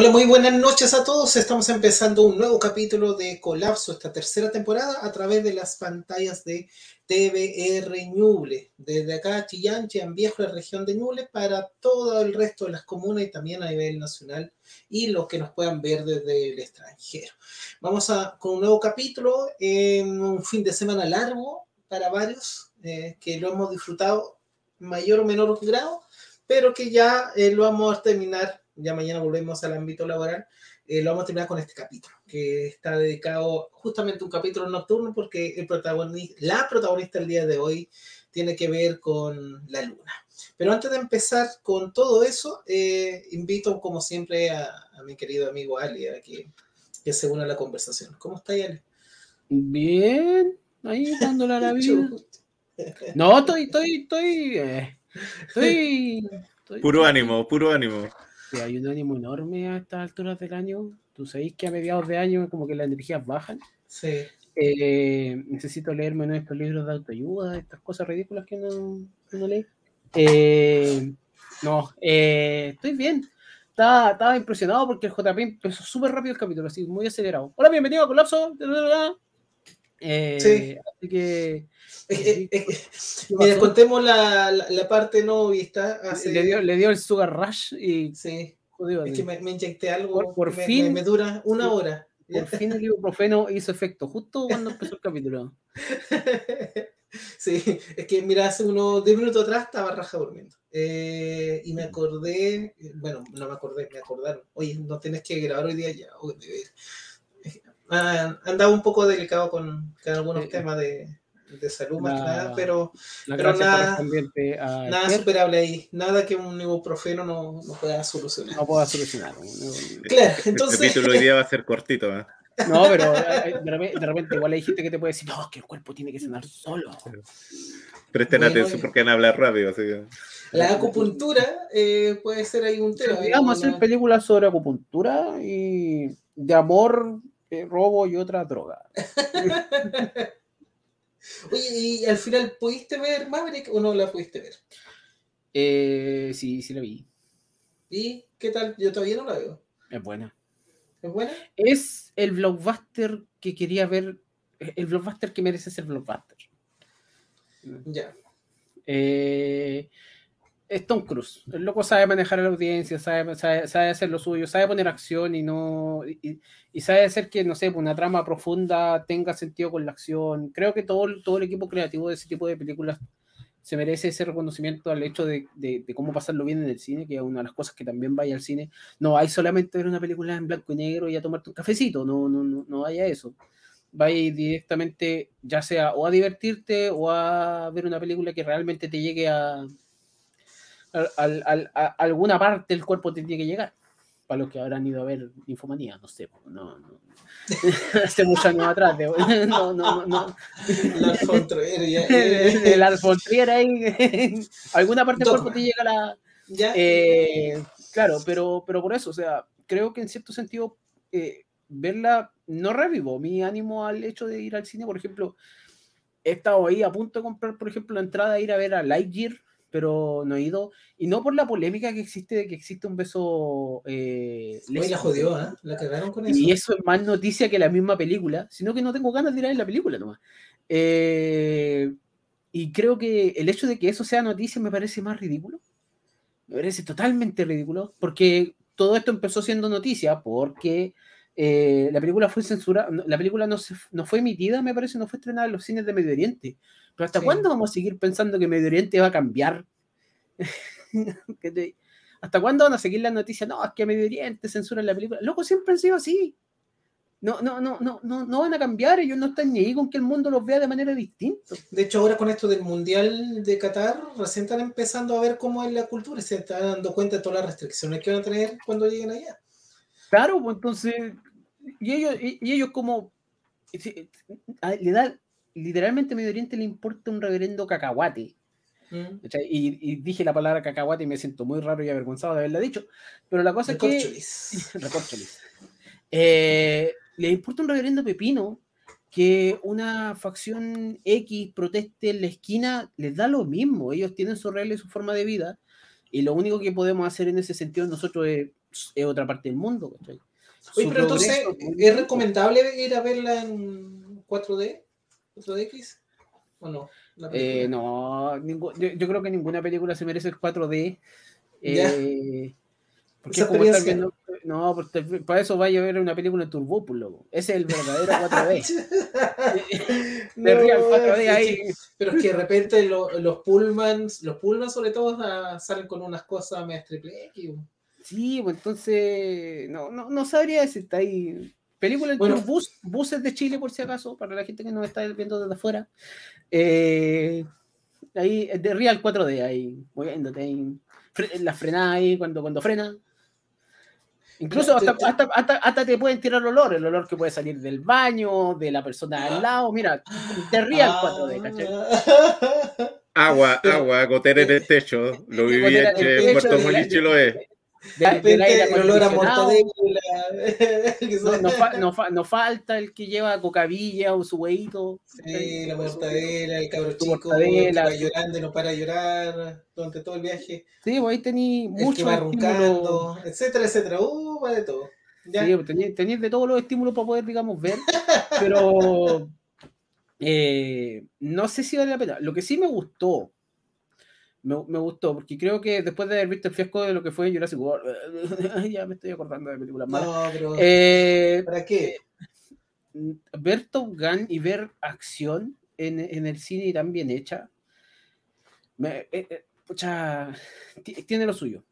Hola, muy buenas noches a todos. Estamos empezando un nuevo capítulo de Colapso, esta tercera temporada, a través de las pantallas de TVR Ñuble. Desde acá, Chillán, Chillán Viejo, la región de Ñuble, para todo el resto de las comunas y también a nivel nacional y los que nos puedan ver desde el extranjero. Vamos a, con un nuevo capítulo, en un fin de semana largo para varios, eh, que lo hemos disfrutado mayor o menor grado, pero que ya eh, lo vamos a terminar ya mañana volvemos al ámbito laboral, eh, lo vamos a terminar con este capítulo, que está dedicado justamente a un capítulo nocturno porque el protagonista, la protagonista el día de hoy tiene que ver con la luna. Pero antes de empezar con todo eso, eh, invito como siempre a, mi querido amigo Ali a que, que se una a la conversación. ¿Cómo está Ali? Bien, ahí dándole a la vida. No, estoy, estoy, estoy, eh, estoy, estoy, Puro ánimo, puro ánimo hay un ánimo enorme a estas alturas del año. Tú sabéis que a mediados de año como que las energías bajan. Sí. Eh, necesito leerme estos libros de autoayuda, estas cosas ridículas que no, no leí. Eh, no, eh, estoy bien. Estaba, estaba, impresionado porque el JP empezó súper rápido el capítulo, así muy acelerado. Hola, bienvenido a Colapso. Sí. Así que. Mira, contemos la, la, parte no vista. Le, dio, le dio el Sugar Rush y. Sí. es que me, me, inyecté algo. Por, fin. Me, dura una hora. Por fin el ibuprofeno hizo efecto, justo cuando empezó el capítulo. Sí, es que mira, hace unos 10 minutos atrás estaba raja durmiendo. Eh, y me acordé, bueno, no me acordé, me acordaron. Oye, no tienes que grabar hoy día ya. Ah, andaba un poco delicado con, con algunos temas de, de salud más que nada, pero, pero nada, nada superable ahí, nada que un ibuprofeno no, no pueda solucionar. No pueda solucionar. Claro, entonces... El capítulo hoy día va a ser cortito, ¿eh? No, pero eh, de repente, igual hay gente que te puede decir, no, que el cuerpo tiene que sanar solo. Presten atención porque van a hablar rápido. Así que... La acupuntura eh, puede ser ahí un tema. Vamos a hacer películas sobre acupuntura y de amor, eh, robo y otra droga. Oye, ¿y al final pudiste ver Maverick o no la pudiste ver? Eh, sí, sí la vi. ¿Y qué tal? Yo todavía no la veo. Es buena. ¿Es buena? Es el blockbuster que quería ver, el blockbuster que merece ser blockbuster. Ya. Eh, es Tom Cruise. El loco sabe manejar a la audiencia, sabe, sabe, hacer lo suyo, sabe poner acción y no. Y, sabe hacer que, no sé, una trama profunda tenga sentido con la acción. Creo que todo, todo el equipo creativo de ese tipo de películas se merece ese reconocimiento al hecho de, cómo pasarlo bien en el cine, que es una de las cosas que también vaya al cine. No hay solamente ver una película en blanco y negro y a tomarte un cafecito, no, no, no, no vaya eso. Vaya directamente, ya sea o a divertirte o a ver una película que realmente te llegue a, a, alguna parte del cuerpo te tiene que llegar. Para los que habrán ido a ver Infomanía, no sé, no, no. Hace muchos años atrás, no, no, no. La alfontriera. La alfontriera ahí, alguna parte del cuerpo te llega la. Eh, claro, pero, pero por eso, o sea, creo que en cierto sentido, eh, verla no revivo mi ánimo al hecho de ir al cine, por ejemplo, he estado ahí a punto de comprar, por ejemplo, la entrada a ir a ver a Lightyear pero no he ido. Y no por la polémica que existe de que existe un beso. Eh, la jodió, ¿eh? La cagaron con eso. Y eso es más noticia que la misma película, sino que no tengo ganas de ir a ver la película nomás. Eh, y creo que el hecho de que eso sea noticia me parece más ridículo. Me parece totalmente ridículo, porque todo esto empezó siendo noticia, porque eh, la película fue censurada, la película no, no fue emitida, me parece, no fue estrenada en los cines de Medio Oriente. Pero ¿hasta cuándo vamos a seguir pensando que Medio Oriente va a cambiar? ¿Hasta cuándo van a seguir las noticias? No, es que Medio Oriente censura la película. Loco, siempre han sido así. No, no, no, no, no, no van a cambiar, ellos no están ni ahí con que el mundo los vea de manera distinta. De hecho, ahora con esto del Mundial de Qatar, recién están empezando a ver cómo es la cultura se están dando cuenta de todas las restricciones que van a tener cuando lleguen allá. Claro, pues entonces, y ellos, y ellos como le da literalmente Medio Oriente le importa un reverendo cacahuate. Mm. Y, dije la palabra cacahuate y me siento muy raro y avergonzado de haberla dicho. Pero la cosa es que. eh, le importa un reverendo pepino que una facción X proteste en la esquina, les da lo mismo. Ellos tienen su regla y su forma de vida. Y lo único que podemos hacer en ese sentido nosotros es es otra parte del mundo. Oye, pero entonces, ¿es recomendable ir a verla en 4D? ¿4DX? ¿O no? Eh, no, yo, yo, creo que ninguna película se merece el 4D. Eh, porque como estar viendo, no, porque para eso vaya a ver una película en Turbópulo. Ese es el verdadero 4D. no, real 4D ahí. Pero es que de repente los Pullmans, los Pullmans sobre todo ah, salen con unas cosas más triple X. Sí, pues entonces no, no, no sabría está ahí. Película en bueno, bus, buses de Chile, por si acaso, para la gente que nos está viendo desde afuera. Eh, ahí, de Real 4D, ahí, moviéndote ahí. La frenada ahí cuando, cuando frena. Incluso hasta, hasta, hasta, hasta, te pueden tirar olor, el olor que puede salir del baño, de la persona al lado. Mira, de Real 4D, ¿cachai? Agua, agua, gotera en el techo. Lo viví en Puerto Molicho lo es. De, aire el olor a mortadela. No, no, no, falta el que lleva cocavilla o su huevito. Sí, la mortadela, el cabro chico, que va llorando y no para llorar durante todo el viaje. Sí, pues ahí tení mucho. que va roncando, etcétera, etcétera. Uh, va de todo. Sí, pues tenías de todos los estímulos para poder, digamos, ver. pero eh, no sé si vale la pena. Lo que sí me gustó me, me, gustó, porque creo que después de haber visto el fiasco de lo que fue Jurassic World, ya me estoy acordando de películas malas. No, pero eh, ¿Para qué? Eh, ver Top Gun y ver acción en, en el cine tan bien hecha, me, eh, eh pucha, tiene lo suyo.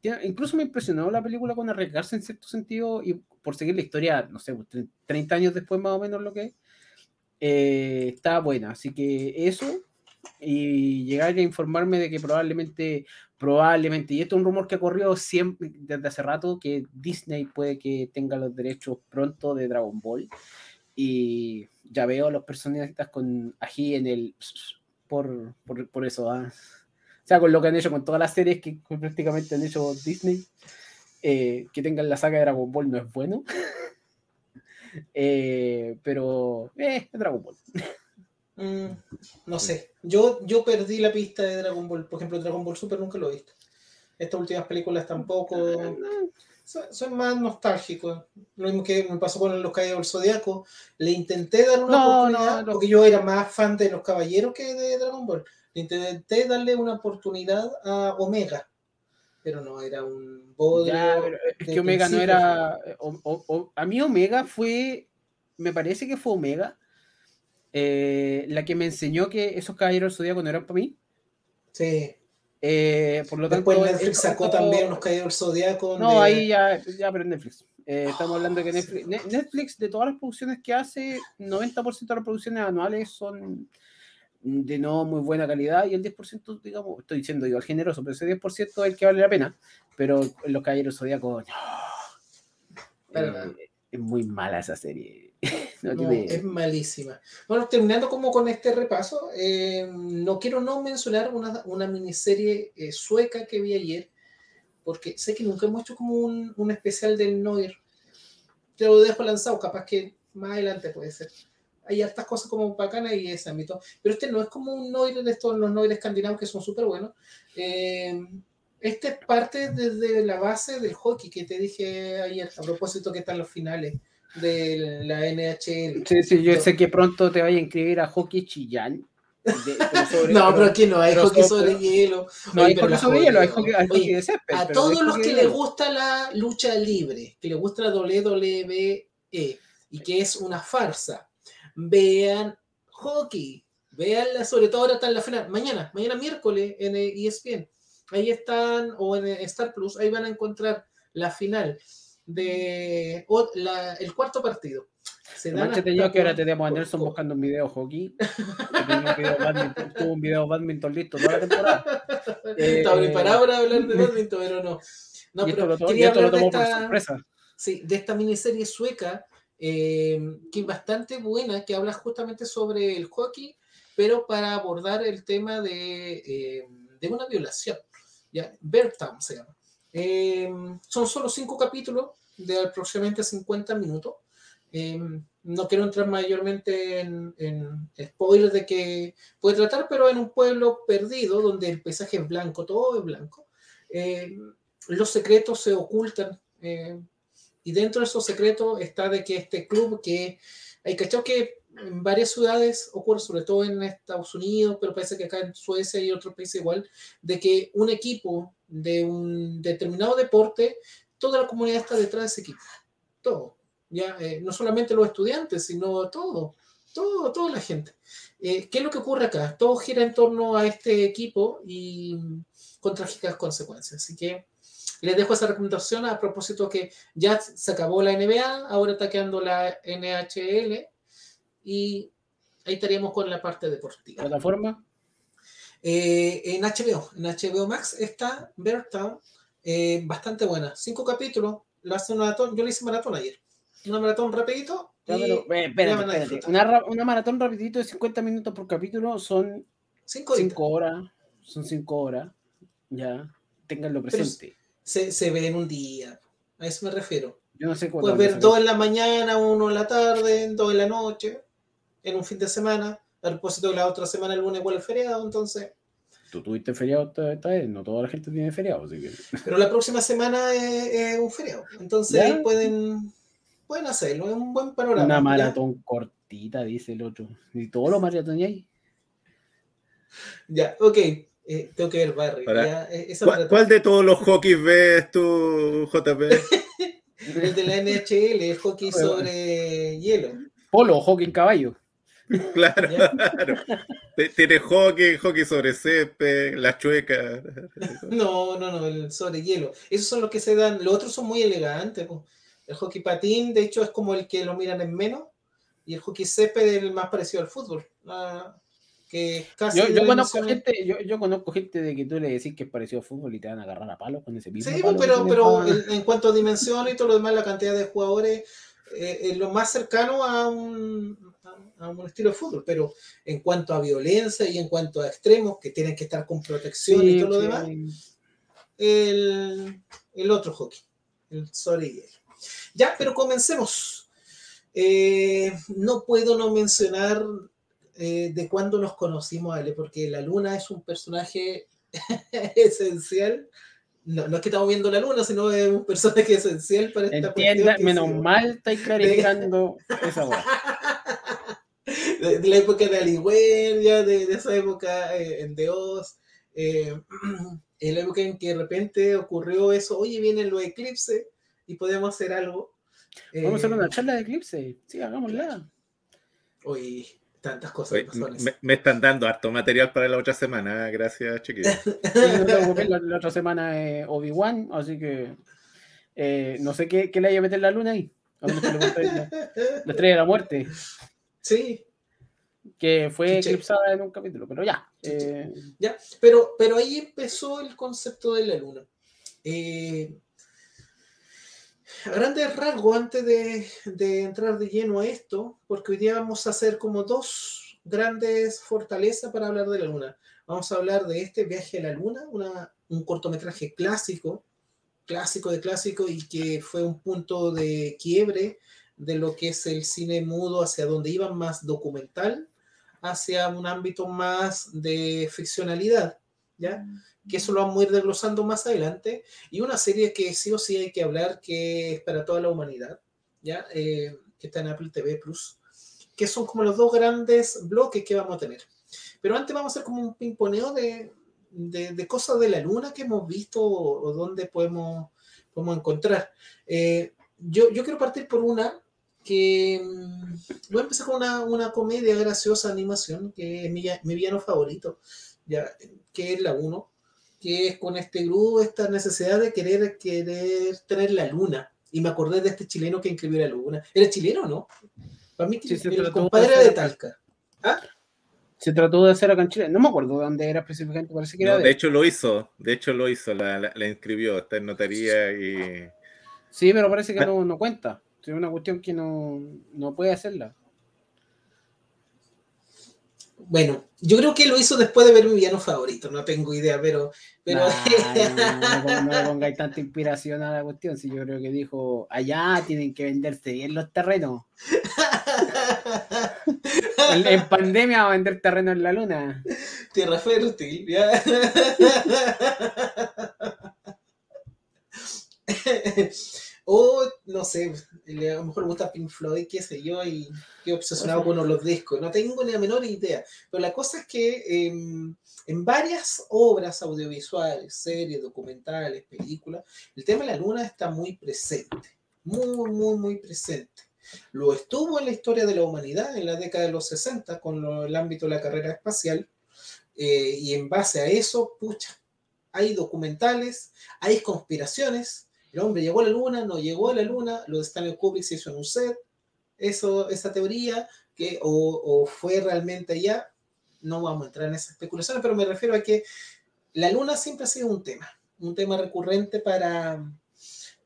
Tiene, incluso me impresionó la película con arriesgarse en cierto sentido y por seguir la historia, no sé, 30 pues, años después más o menos lo que eh, está buena. Así que eso y llegar a informarme de que probablemente, probablemente, y esto es un rumor que ha corrido siempre desde hace rato, que Disney puede que tenga los derechos pronto de Dragon Ball. Y ya veo a los personajes con ají en el... por, por, por eso. ¿ah? O sea, con lo que han hecho con todas las series que prácticamente han hecho Disney, eh, que tengan la saga de Dragon Ball no es bueno. eh, pero, eh, Dragon Ball. Mm, no sé. Yo, yo perdí la pista de Dragon Ball. Por ejemplo, Dragon Ball Super nunca lo he visto. Estas últimas películas tampoco. Son, más nostálgicos. Lo mismo que me pasó con Los Caballeros del Zodiaco. Le intenté dar una oportunidad, porque yo era más fan de los caballeros que de Dragon Ball. Le intenté darle una oportunidad a Omega. Pero no, era un bodrio. es que Omega no era. a mí Omega fue. Me parece que fue Omega eh, la que me enseñó que esos caballeros del zodiaco no eran para mí. Sí. Eh, por lo tanto, Después Netflix sacó también unos caballeros del zodiaco. No, ahí ya, ya, pero Netflix. Eh, estamos hablando de que Netflix, Netflix, de todas las producciones que hace, 90% de las producciones anuales son de no muy buena calidad y el 10%, digamos, estoy diciendo igual generoso, pero ese 10% es el que vale la pena. Pero los caballeros zodiacos, no. es muy mala esa serie no, es malísima. Bueno, terminando como con este repaso, eh, no quiero no mencionar una, una miniserie eh, sueca que vi ayer, porque sé que nunca hemos hecho como un, un especial del Noir. Te lo dejo lanzado, capaz que más adelante puede ser. Hay hartas cosas como bacanas y ese ámbito. Pero este no es como un Noir de estos, los Noir escandinavos que son súper buenos. Eh, este es parte desde la base del hockey que te dije ayer, a propósito que están los finales de la NHL. Sí, sí, yo sé que pronto te vaya a inscribir a hockey Chillán. no, pero aquí no hay hockey sobre hielo. No hay hockey sobre hielo, hay hockey, de césped. A todos los que les gusta la lucha libre, que les gusta la WWE y que es una farsa, vean hockey. Veanla, sobre todo ahora está en la final. Mañana, mañana miércoles en ESPN. Ahí están, o en Star Plus, ahí van a encontrar la final de la, el cuarto partido. Se dan te yo que ahora tenemos a Nelson buscando un video hockey. tuvo un video badminton listo toda la temporada. Estaba preparado para hablar de badminton, pero no. No, pero lo, quería hablar de esta, sí, de esta miniserie sueca eh, que es bastante buena, que habla justamente sobre el hockey, pero para abordar el tema de, eh, de una violación. ¿ya? Bertam se llama. Eh, son solo cinco capítulos de aproximadamente 50 minutos. Eh, no quiero entrar mayormente en, en spoilers de que puede tratar, pero en un pueblo perdido donde el paisaje es blanco, todo es blanco. Eh, los secretos se ocultan y dentro de esos secretos está de que este club que hay cachado que en varias ciudades ocurre, sobre todo en Estados Unidos, pero parece que acá en Suecia y otros países igual, de que un equipo de un determinado deporte, toda la comunidad está detrás de ese equipo. Todo. Ya, eh, no solamente los estudiantes, sino todo, todo, toda la gente. Eh, ¿Qué es lo que ocurre acá? Todo gira en torno a este equipo y con trágicas consecuencias. Así que les dejo esa recomendación a propósito que ya se acabó la NBA, ahora está quedando la NHL y ahí estaríamos con la parte deportiva. ¿Plataforma? Eh, en HBO, en HBO Max está Bear Town, eh, bastante buena. Cinco capítulos, lo hace una maratón, yo le hice maratón ayer. Una maratón rapidito. Ya, pero, eh, espérate, espérate. Una, una, maratón rapidito de 50 minutos por capítulo son cinco, cinco horas. Son cinco horas. Ya, ténganlo presente. Se, se, ve en un día. A eso me refiero. Yo no sé Puedes ver dos en la mañana, uno en la tarde, dos en la noche, en un fin de semana. A propósito de la otra semana, el lunes igual el feriado, entonces. Tú tuviste feriado esta vez, no toda la gente tiene feriado, así que... Pero la próxima semana es, es un feriado, entonces ahí pueden, pueden hacerlo, es un buen panorama. Una maratón ¿ya? cortita, dice el otro. ¿Y todos los maratones ahí? Ya, ok. Eh, tengo que ver Barry. Ya, eh, ¿Cuál, ¿Cuál, de todos los hockeys ves tú, JP? el de la NHL, el hockey sobre hielo. Polo, hockey en caballo. Claro, claro. Tiene hockey, hockey sobre césped, la chueca. No, no, no, el sobre hielo. Esos son los que se dan. Los otros son muy elegantes. Po. El hockey patín, de hecho, es como el que lo miran en menos. Y el hockey césped es el más parecido al fútbol. Ah, que casi yo, yo conozco gente, yo, yo, conozco gente de que tú le decís que es parecido al fútbol y te van a agarrar a palos con ese mismo. Sí, palo pero, pero en, en, cuanto a dimensión y todo lo demás, la cantidad de jugadores eh, es lo más cercano a un, a un estilo de fútbol, pero en cuanto a violencia y en cuanto a extremos que tienen que estar con protección sí, y todo lo demás, el, el, otro hockey, el sobre hielo. Ya, pero comencemos. Eh, no puedo no mencionar eh, de cuándo nos conocimos, Ale, porque la luna es un personaje esencial. No, no, es que estamos viendo la luna, sino es un personaje esencial para esta Entienda, menos mal estáis clarificando esa voz de, de, la época de Aliwell, ya de, de, esa época eh, en Dios, eh, en la época en que de repente ocurrió eso, oye, vienen los eclipses y podemos hacer algo. Vamos a hacer una charla de eclipse, sí, hagámosla. Oye, tantas cosas. Oye, me, me, están dando harto material para la otra semana, gracias, chiquillos. la, la, otra semana es Obi-Wan, así que eh, no sé qué, qué, le haya a meter la luna ahí. La estrella de la muerte. Sí. Que fue eclipsada en un capítulo, pero ya. Eh... Ya, pero, pero ahí empezó el concepto de la luna. Eh, a grandes rasgos, antes de, de, entrar de lleno a esto, porque hoy día vamos a hacer como dos grandes fortalezas para hablar de la luna. Vamos a hablar de este viaje a la luna, una, un cortometraje clásico, clásico de clásico, y que fue un punto de quiebre de lo que es el cine mudo hacia donde iban más documental, hacia un ámbito más de ficcionalidad, ¿ya? Que eso lo vamos a ir desglosando más adelante. Y una serie que sí o sí hay que hablar, que es para toda la humanidad, ¿ya? Eh, que está en Apple TV Plus, que son como los dos grandes bloques que vamos a tener. Pero antes vamos a hacer como un pimponeo de, de, de cosas de la luna que hemos visto o, dónde podemos, podemos encontrar. Eh, yo, yo quiero partir por una que mm, voy a empezar con una, una comedia graciosa animación, que es mi, mi villano favorito, ya, que es la 1, que es con este grupo, esta necesidad de querer, querer tener la luna. Y me acordé de este chileno que inscribió la luna. ¿Era chileno o no? Para mí, sí, el compadre de, de Talca. ¿Ah? Se trató de hacer acá en Chile. No me acuerdo de dónde era específicamente, parece que no, era. De... de hecho, lo hizo. De hecho, lo hizo. La, la, la inscribió. Está en notaría y. Sí, pero parece que no, no cuenta. Es una cuestión que no, no puede hacerla. Bueno, yo creo que lo hizo después de ver mi villano favorito, no tengo idea, pero... pero... Nah, no, no, no, pongáis tanta inspiración a la cuestión, si yo creo que dijo, allá tienen que venderse bien los terrenos. en, en, pandemia va a vender terreno en la luna. Tierra fértil, ya. o, no sé, a lo mejor le gusta Pink Floyd, qué sé yo, y qué obsesionado con los discos. No tengo ni la menor idea. Pero la cosa es que em, en varias obras audiovisuales, series, documentales, películas, el tema de la luna está muy presente. Muy, muy, muy presente. Lo estuvo en la historia de la humanidad en la década de los 60 con el ámbito de la carrera espacial. Eh, y en base a eso, pucha, hay documentales, hay conspiraciones. El hombre llegó a la luna, no llegó a la luna, lo de Stanley Kubrick se hizo en un set. Eso, esa teoría, que o, o fue realmente allá, no vamos a entrar en esas especulaciones, pero me refiero a que la luna siempre ha sido un tema, un tema recurrente para,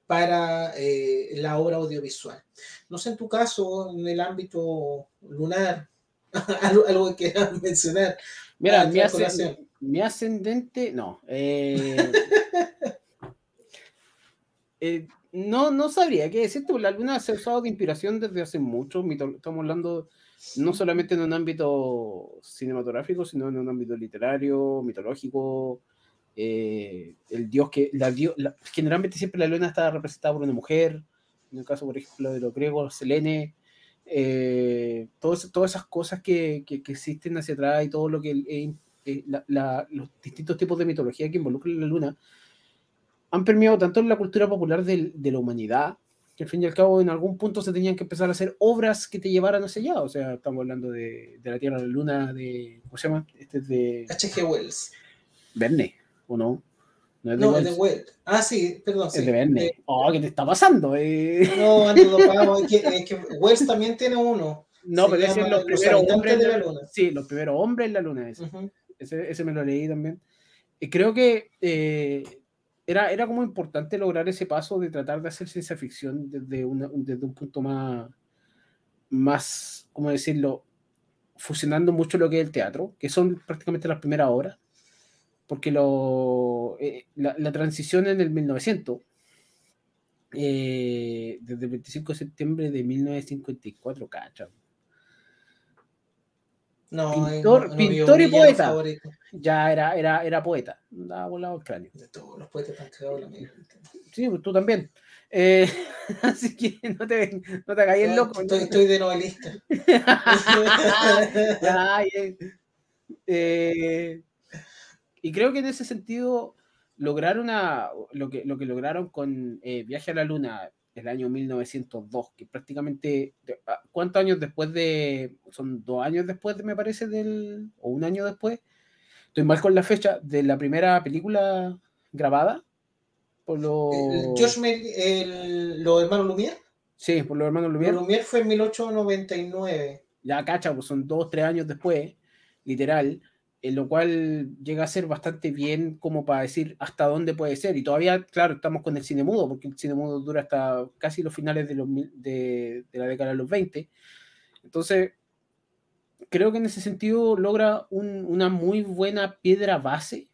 para eh, la obra audiovisual. No sé en tu caso, en el ámbito lunar, algo, algo que quieras mencionar. Mira, mi, mi ascendente, no. eh, eh, no, no sabría qué decirte, la luna se ha usado de inspiración desde hace mucho. Estamos hablando no solamente en un ámbito cinematográfico, sino en un ámbito literario, mitológico. eh, el dios que. La, la- generalmente siempre la luna está representada por una mujer. En el caso, por ejemplo, de los griegos, Selene. eh, todas esas cosas que, que- que existen hacia atrás y todo lo que eh, la- los distintos tipos de mitología que involucran la luna han permeado tanto en la cultura popular del- de la humanidad que al fin y al cabo en algún punto se tenían que empezar a hacer obras que te llevaran hacia allá. O sea, estamos hablando de, de la Tierra a la Luna, de. ¿Cómo se llama? Este es de H.G. Wells. Verne, ¿o no? No es de No, Wells, de Wells. Ah, sí, perdón. es sí. de Verne. Eh, Oh, ¿qué te está pasando? Eh, no, ando dopado. Es que, es que Wells también tiene uno. no, pero ese es los Los primeros hombres de la luna. Sí, los primeros hombres en la Luna. Ese. Ujú. Ese, ese me lo leí también. Y creo que eh, era, era como importante lograr ese paso de tratar de hacer ciencia ficción desde, una- desde un punto más, más, ¿cómo decirlo? Fusionando mucho lo que es el teatro, que son prácticamente las primeras obras, porque lo, eh, la, la transición en el 1900, eh, desde el 25 de septiembre de 1954, cacha, No, Pintor- no, no, pintor y poeta. favorito. ya era, era, era poeta, andaba volado el cráneo. De todos los poetas cagados la mente. Sí, pues tú también. Eh, así que no te, no te el loco. Estoy, estoy de novelista. Eh. Eh, y creo que en ese sentido lograron una, lo, que, lo que lograron con eh, Viaje a la Luna el año 1902, que prácticamente, ah, ¿cuántos años después de, son dos años después, de, me parece, del, o un año después, estoy mal con la fecha, de la primera película grabada por los, los hermanos Lumière. sí, por los hermanos Los Lumière. Lumière fue en 1899. ya cacha, pues son dos, tres años después, literal, en lo cual llega a ser bastante bien como para decir hasta dónde puede ser. Y todavía, claro, estamos con el cine mudo, porque el cine mudo dura hasta casi los finales de, los, de, de la década de los 20. Entonces, creo que en ese sentido logra un- una muy buena piedra base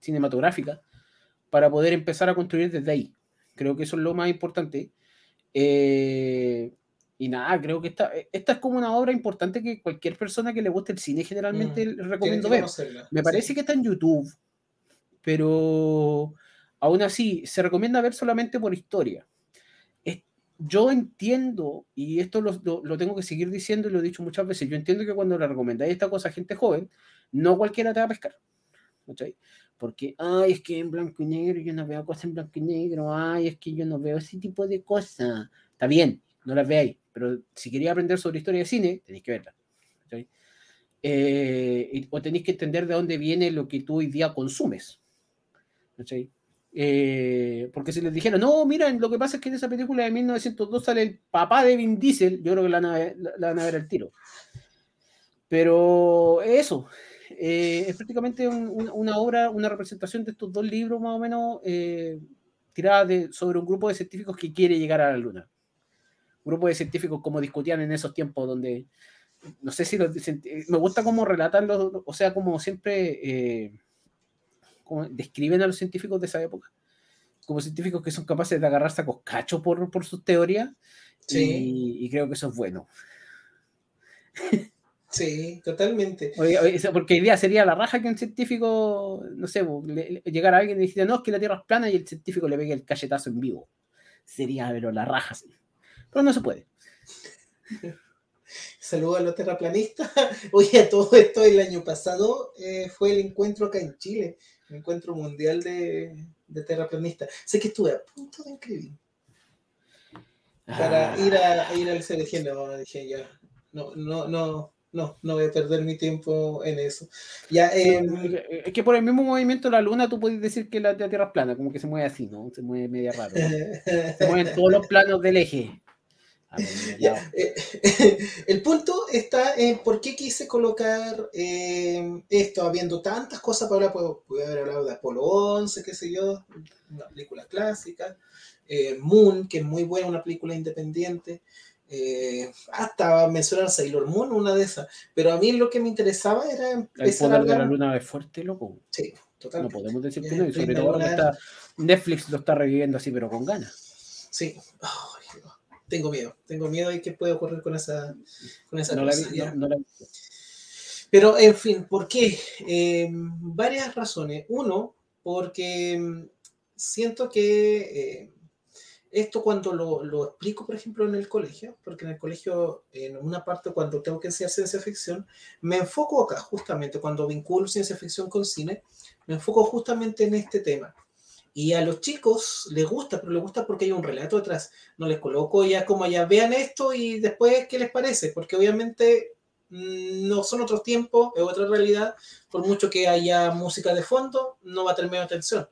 cinematográfica para poder empezar a construir desde ahí. Creo que eso es lo más importante. Eh, y nada, creo que esta, esta es como una obra importante que cualquier persona que le guste el cine generalmente que recomiendo ver. Me parece Sí. que está en YouTube, pero aún así se recomienda ver solamente por historia. Es- yo entiendo, y esto lo, lo- lo tengo que seguir diciendo y lo he dicho muchas veces, yo entiendo que cuando le recomendáis esta cosa a gente joven, no cualquiera te va a pescar. Porque, ay, es que en blanco y negro yo no veo cosas en blanco y negro, ay, es que yo no veo ese tipo de cosas. Está bien, no las veáis, pero si queréis aprender sobre historia de cine, tenéis que verla. ¿cachai? Eh, o tenéis que entender de dónde viene lo que tú hoy día consumes. ¿cachai? Eh, porque si les dijera, no, miren, lo que pasa es que en esa película de 1902 sale el papá de Vin Diesel, yo creo que la, van a ver- la van a ver al tiro. Pero eso, eh, es prácticamente un- un- una obra, una representación de estos dos libros más o menos eh, tirada de, sobre un grupo de científicos que quiere llegar a la Luna. Grupo de científicos como discutían en esos tiempos donde, no sé si los, cienti- me gusta cómo relatan los, o sea, como siempre eh, como describen a los científicos de esa época, como científicos que son capaces de agarrarse a coscacho por, por sus teorías, Sí. y, y creo que eso es bueno. Sí, totalmente. porque día sería la raja que un científico, no sé, llegara a alguien y dijera, no, es que la Tierra es plana y el científico le pegue el cachetazo en vivo. Sería, pero la raja, sí. Pero no se puede. Saludos a los terraplanistas. Oye, todo esto el año pasado eh, fue el encuentro acá en Chile, el encuentro mundial de, de terraplanistas. Sé que estuve a punto de inscribir para ah. ir, a, ir al CDG. No, dije ya, no, no, no, no, no voy a perder mi tiempo en eso. Ya, em, es que por el mismo movimiento de la luna tú puedes decir que la, la Tierra es plana, como que se mueve así, ¿no? Se mueve media raro. se mueven todos los planos del eje. Eh, el punto está en por qué quise colocar eh, esto, habiendo tantas cosas para hablar, puedo, haber hablado de Apolo 11, qué sé yo, una película clásica, eh, Moon, que es muy buena, una película independiente, hasta mencionar Sailor Moon, una de esas, pero a mí lo que me interesaba era empezar El poder de la luna es fuerte, loco. Sí, totalmente. No podemos decir que no, y sobre todo Netflix lo está reviviendo así, pero con ganas. Sí tengo miedo, tengo miedo de qué puede ocurrir con esa, con esa Pero, en fin, ¿por qué? Em, varias razones. Uno, porque em, siento que eh, esto cuando lo, lo, explico, por ejemplo, en el colegio, porque en el colegio, en una parte cuando tengo que enseñar ciencia ficción, me enfoco acá, justamente, cuando vinculo ciencia ficción con cine, me enfoco justamente en este tema. Y a los chicos les gusta, pero les gusta porque hay un relato detrás. No les coloco ya como ya vean esto y después qué les parece, porque obviamente mm, no son otros tiempos, es otra realidad. Por mucho que haya música de fondo, no va a tener atención.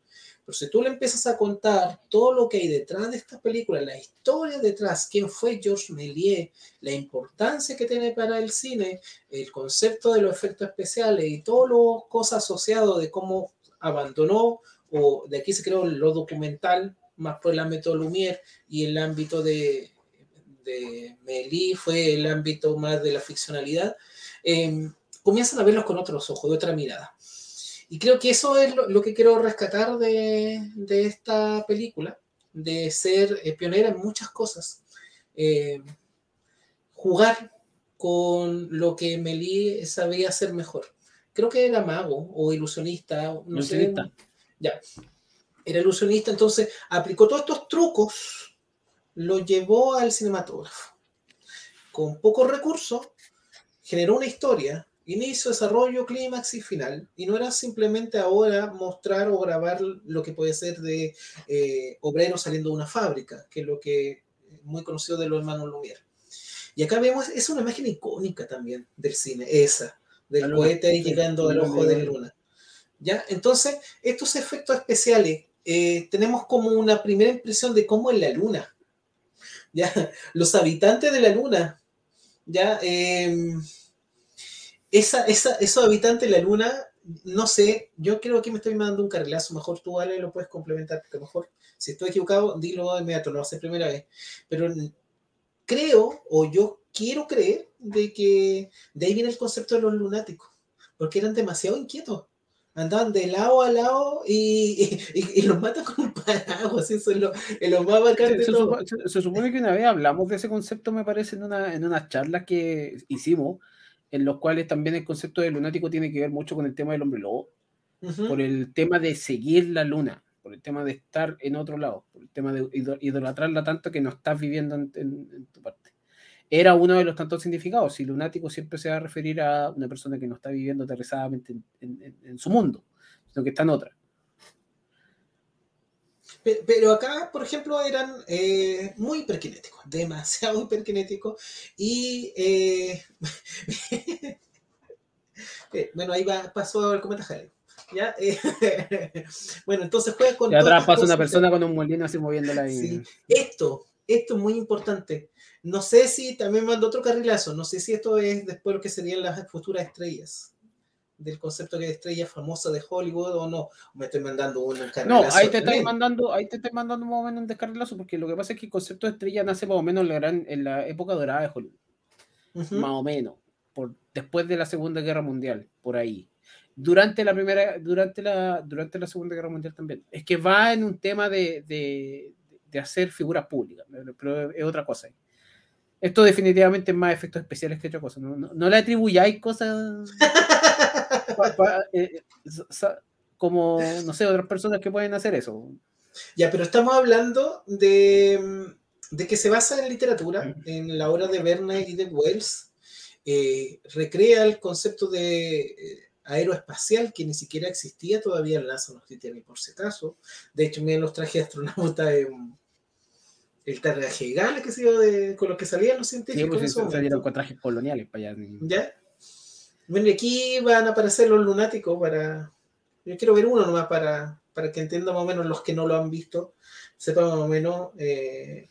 Pero si tú le empiezas a contar todo lo que hay detrás de esta película, la historia detrás, quién fue Georges Méliès, la importancia que tiene para el cine, el concepto de los efectos especiales y todo lo cosas asociado de cómo abandonó o de aquí se creó lo documental, más por el ámbito Lumière y el ámbito de, de Melí fue el ámbito más de la ficcionalidad, em, comienzan a verlos con otros ojos, de otra mirada. Y creo que eso es lo, que quiero rescatar de, de, esta película, de ser eh, pionera en muchas cosas. Em, jugar con lo que Melí sabía hacer mejor. Creo que era mago o ilusionista, no sé, ya. Era ilusionista, entonces aplicó todos estos trucos, lo llevó al cinematógrafo. Con pocos recursos, generó una historia, inicio, desarrollo, clímax y final. Y no era simplemente ahora mostrar o grabar lo que puede ser de eh, obreros saliendo de una fábrica, que es lo que muy conocido de los hermanos Lumière. Y acá vemos, es una imagen icónica también del cine, esa, del cohete ahí llegando al ojo de la luna. ¿Ya? Entonces, estos efectos especiales, eh, tenemos como una primera impresión de cómo es la luna, ¿ya? Los habitantes de la luna, ¿ya? Em, esa, esa, esos habitantes de la luna, no sé, yo creo que me estoy mandando un carrilazo, mejor tú, Ale, lo puedes complementar, porque mejor, si estoy equivocado, dilo de inmediato, lo hace primera vez, pero creo, o yo quiero creer, de que de ahí viene el concepto de los lunáticos, porque eran demasiado inquietos andaban de lado a lado y, y, los matan con un paraguas. Eso es lo, más bacán de se, todo. Se, supone que una vez hablamos de ese concepto, me parece, en una, en una charla que hicimos, en los cuales también el concepto de lunático tiene que ver mucho con el tema del hombre lobo, por el tema de seguir la luna, por el tema de estar en otro lado, por el tema de idolatrarla tanto que no estás viviendo en tu parte era uno de los tantos significados. Y lunático siempre se va a referir a una persona que no está viviendo aterrizadamente en, su mundo, sino que está en otra. Pero acá, por ejemplo, eran eh, muy hiperkinéticos, demasiado hiperkinéticos. Y eh, eh, bueno, ahí va, pasó el comentario. ¿Ya? bueno, entonces juega con. Y atrás pasa una persona con un molino así moviéndola ahí. Esto, esto es muy importante. No sé si también mando otro carrilazo, no sé si esto es después lo que serían las futuras estrellas, del concepto de estrella famosa de Hollywood o no, me estoy mandando un carrilazo. No, ahí te estoy mandando, ahí te estoy mandando más o menos un descarrilazo, porque lo que pasa es que el concepto de estrella nace más o menos en la, época dorada de Hollywood. Más o menos, por, después de la Segunda Guerra Mundial, por ahí durante la primera, durante la, durante la Segunda Guerra Mundial también. Es que va en un tema de, de, de hacer figuras públicas, pero es otra cosa. Esto definitivamente es más efectos especiales que otra cosa. No, no, no le atribuyáis cosas pa- pa- eh, como, no sé, otras personas que pueden hacer eso. Ya, pero estamos hablando de, de que se basa en literatura, en la obra de Verne y de Wells. eh, recrea el concepto de eh, aeroespacial que ni siquiera existía todavía en no existía ni por si acaso. De hecho, miren los trajes de astronauta, el traje gala que se iba de, con los que salían los Sí, científicos. pues en ese se salieron con trajes coloniales para allá. ¿Ya? Bueno, y aquí van a aparecer los lunáticos para. Yo quiero ver uno nomás para, para que entiendan más o menos los que no lo han visto, sepan más o menos. eh,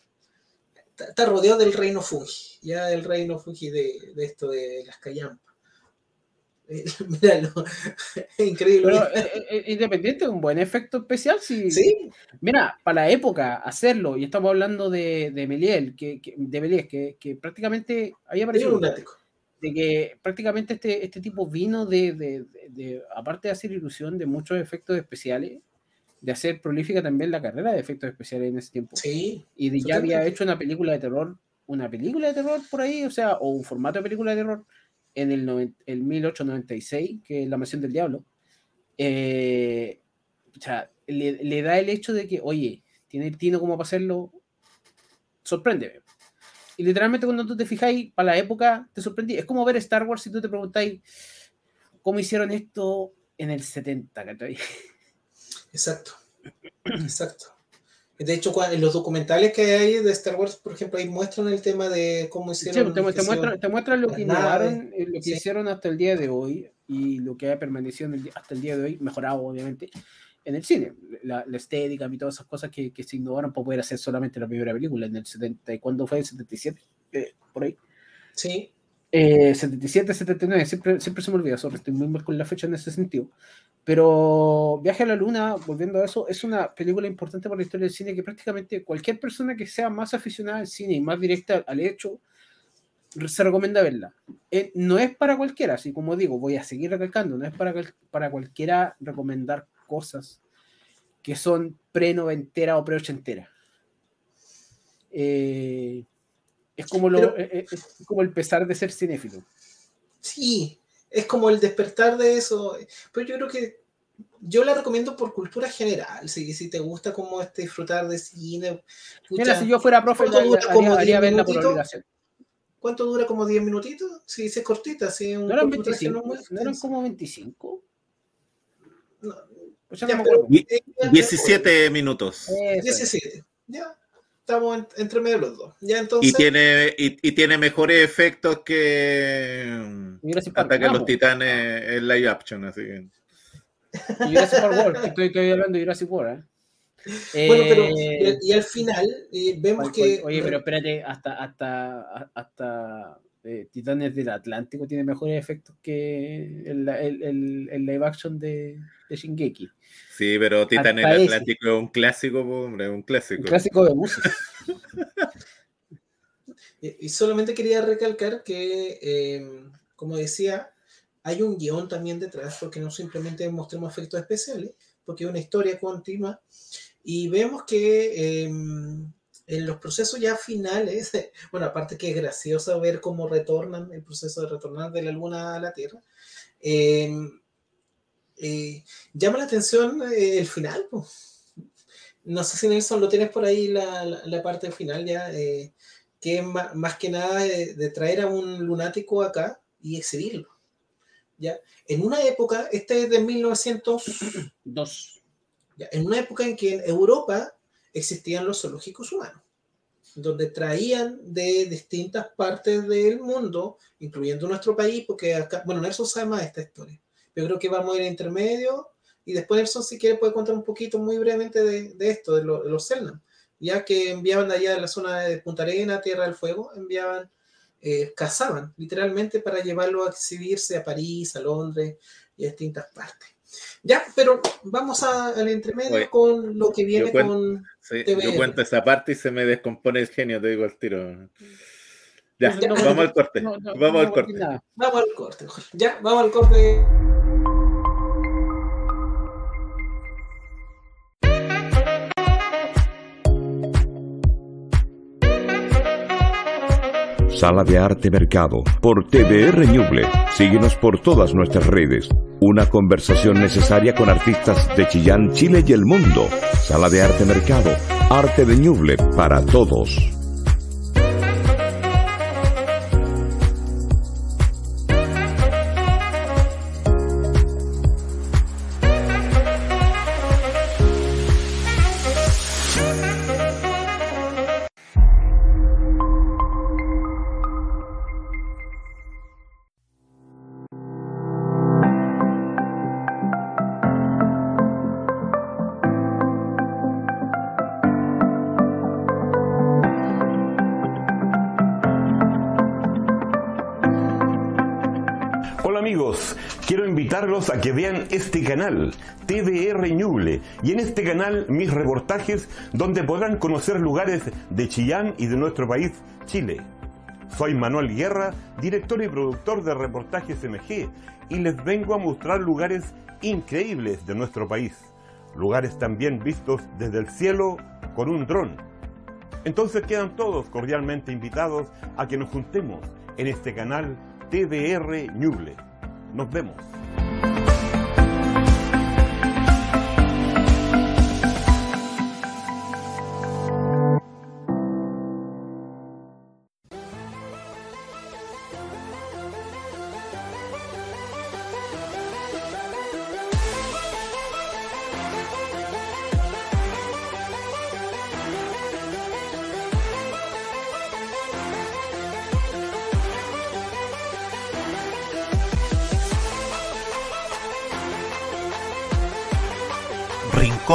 está, está rodeado del reino Fungi, ya el reino Fungi de, de esto de las Callampas. Eh, míralo, es increíble. Pero eh, eh, independiente, un buen efecto especial, sí. sí, Mira, para la época, hacerlo, y estamos hablando de, de Meliel, que, que- de Méliès, que, que prácticamente había un aparecido lunático. de que prácticamente este, este tipo vino de, de- de- aparte de hacer ilusión de muchos efectos especiales, de hacer prolífica también la carrera de efectos especiales en ese tiempo. Sí, Y de, ya había hecho una película de terror, una película de terror por ahí, o sea, o un formato de película de terror en el, noven- el 1896, que es La Mansión del Diablo. Eh, o sea, le, le da el hecho de que, oye, tiene el tino como para hacerlo, sorprende. Y literalmente cuando tú te fijáis, para la época, te sorprendí. Es como ver Star Wars si tú te preguntáis cómo hicieron esto en el 70, ¿cachai? exacto. Exacto. De hecho, en los documentales que hay de Star Wars, por ejemplo, ahí muestran el tema de cómo Sí, hicieron. te, mu- te yo, muestran, te muestran lo que innovaron, eh, lo que sí. hicieron hasta el día de hoy y lo que ha permanecido el hasta el día de hoy, mejorado obviamente, en el cine. La, la estética y todas esas cosas que, que se innovaron para poder hacer solamente la primera película en el 70. ¿y ¿Cuándo fue? ¿El 77? Eh, por ahí. Sí, Eh, 77, 79, siempre, siempre se me olvida, sorry, estoy muy mal con la fecha en ese sentido. Pero Viaje a la Luna, volviendo a eso, es una película importante para la historia del cine que prácticamente cualquier persona que sea más aficionada al cine y más directa al hecho, se recomienda verla. Eh, no es para cualquiera, así como digo, voy a seguir recalcando, no es para, para cualquiera recomendar cosas que son pre-noventera o pre-ochentera. Eh, es, como lo, Pero- eh, eh, es como el pesar de ser cinéfilo. sí, es como el despertar de eso. Pero yo creo que yo la recomiendo por cultura general. Si, si te gusta como este disfrutar de cine. pucha, Mira, si yo fuera profe, ¿cuánto ya- dura? haría, ¿Como haría 10 verla por minutitos? obligación. ¿Cuánto dura? ¿Como 10 minutitos? Sí, sí, es cortita. Sí, un ¿No eran cortometraje 25? no muy ¿No eran como 25? No, Pues ya pero- eh, ya, 17 minutos. Eso es. 17. Ya. Estamos en- entre medio los dos. Ya entonces. Y tiene, y, y tiene mejores efectos que Jurassic Park, Ataque a los. Titanes en live action, así que. Y Jurassic Park World, que estoy, estoy hablando de Jurassic World. ¿eh? Bueno, pero Eh, y al, y al final eh, vemos oye, que. oye, pero espérate, hasta, hasta, hasta eh, Titanes del Atlántico tiene mejores efectos que el, el, el- el live action de, de Shingeki. Sí, pero Titanes del ese. Atlántico es un clásico, hombre, un Un clásico. clásico de buses. Y y solamente quería recalcar que, eh, como decía, hay un guion también detrás, porque no simplemente mostremos efectos especiales, porque es una historia continua. Y vemos que eh, en los procesos ya finales, bueno, aparte que es gracioso ver cómo retornan, el proceso de retornar de la Luna a la Tierra, eh, eh, llama la atención eh, el final. No sé si Nelson lo tienes por ahí la, la, la parte final ya. eh, que es ma- más, que nada de, de traer a un lunático acá y exhibirlo. ¿ya? En una época, este es de 1900, Dos. ya, en una época en que en Europa existían los zoológicos humanos, donde traían de distintas partes del mundo, incluyendo nuestro país, porque acá, bueno, Nelson sabe más de esta historia. Yo creo que vamos a ir a intermedio y después Nelson, si quiere, puede contar un poquito muy brevemente de, esto, de, lo- de los Selnam ya que enviaban allá de la zona de Punta Arena, Tierra del Fuego, enviaban, eh, cazaban literalmente para llevarlo a exhibirse a París, a Londres y a distintas partes. Ya, pero vamos a- al entremedio Oye, con lo que viene con... Sí, TVR. yo cuento esa parte y se me descompone el genio, te digo al tiro. Ya, No, no, vamos al corte. No, no, vamos no al corte. nada. Vamos al corte. Ya, vamos al corte. Sala de Arte Mercado, por TVR Ñuble. Síguenos por todas nuestras redes. Una conversación necesaria con artistas de Chillán, Chile y el mundo. Sala de Arte Mercado, arte de Ñuble para todos. Y en este canal mis reportajes donde podrán conocer lugares de Chillán y de nuestro país, Chile. Soy Manuel Guerra, director y productor de reportajes MG, y les vengo a mostrar lugares increíbles de nuestro país, lugares también vistos desde el cielo con un dron. Entonces quedan todos cordialmente invitados a que nos juntemos en este canal TVR Ñuble. Nos vemos.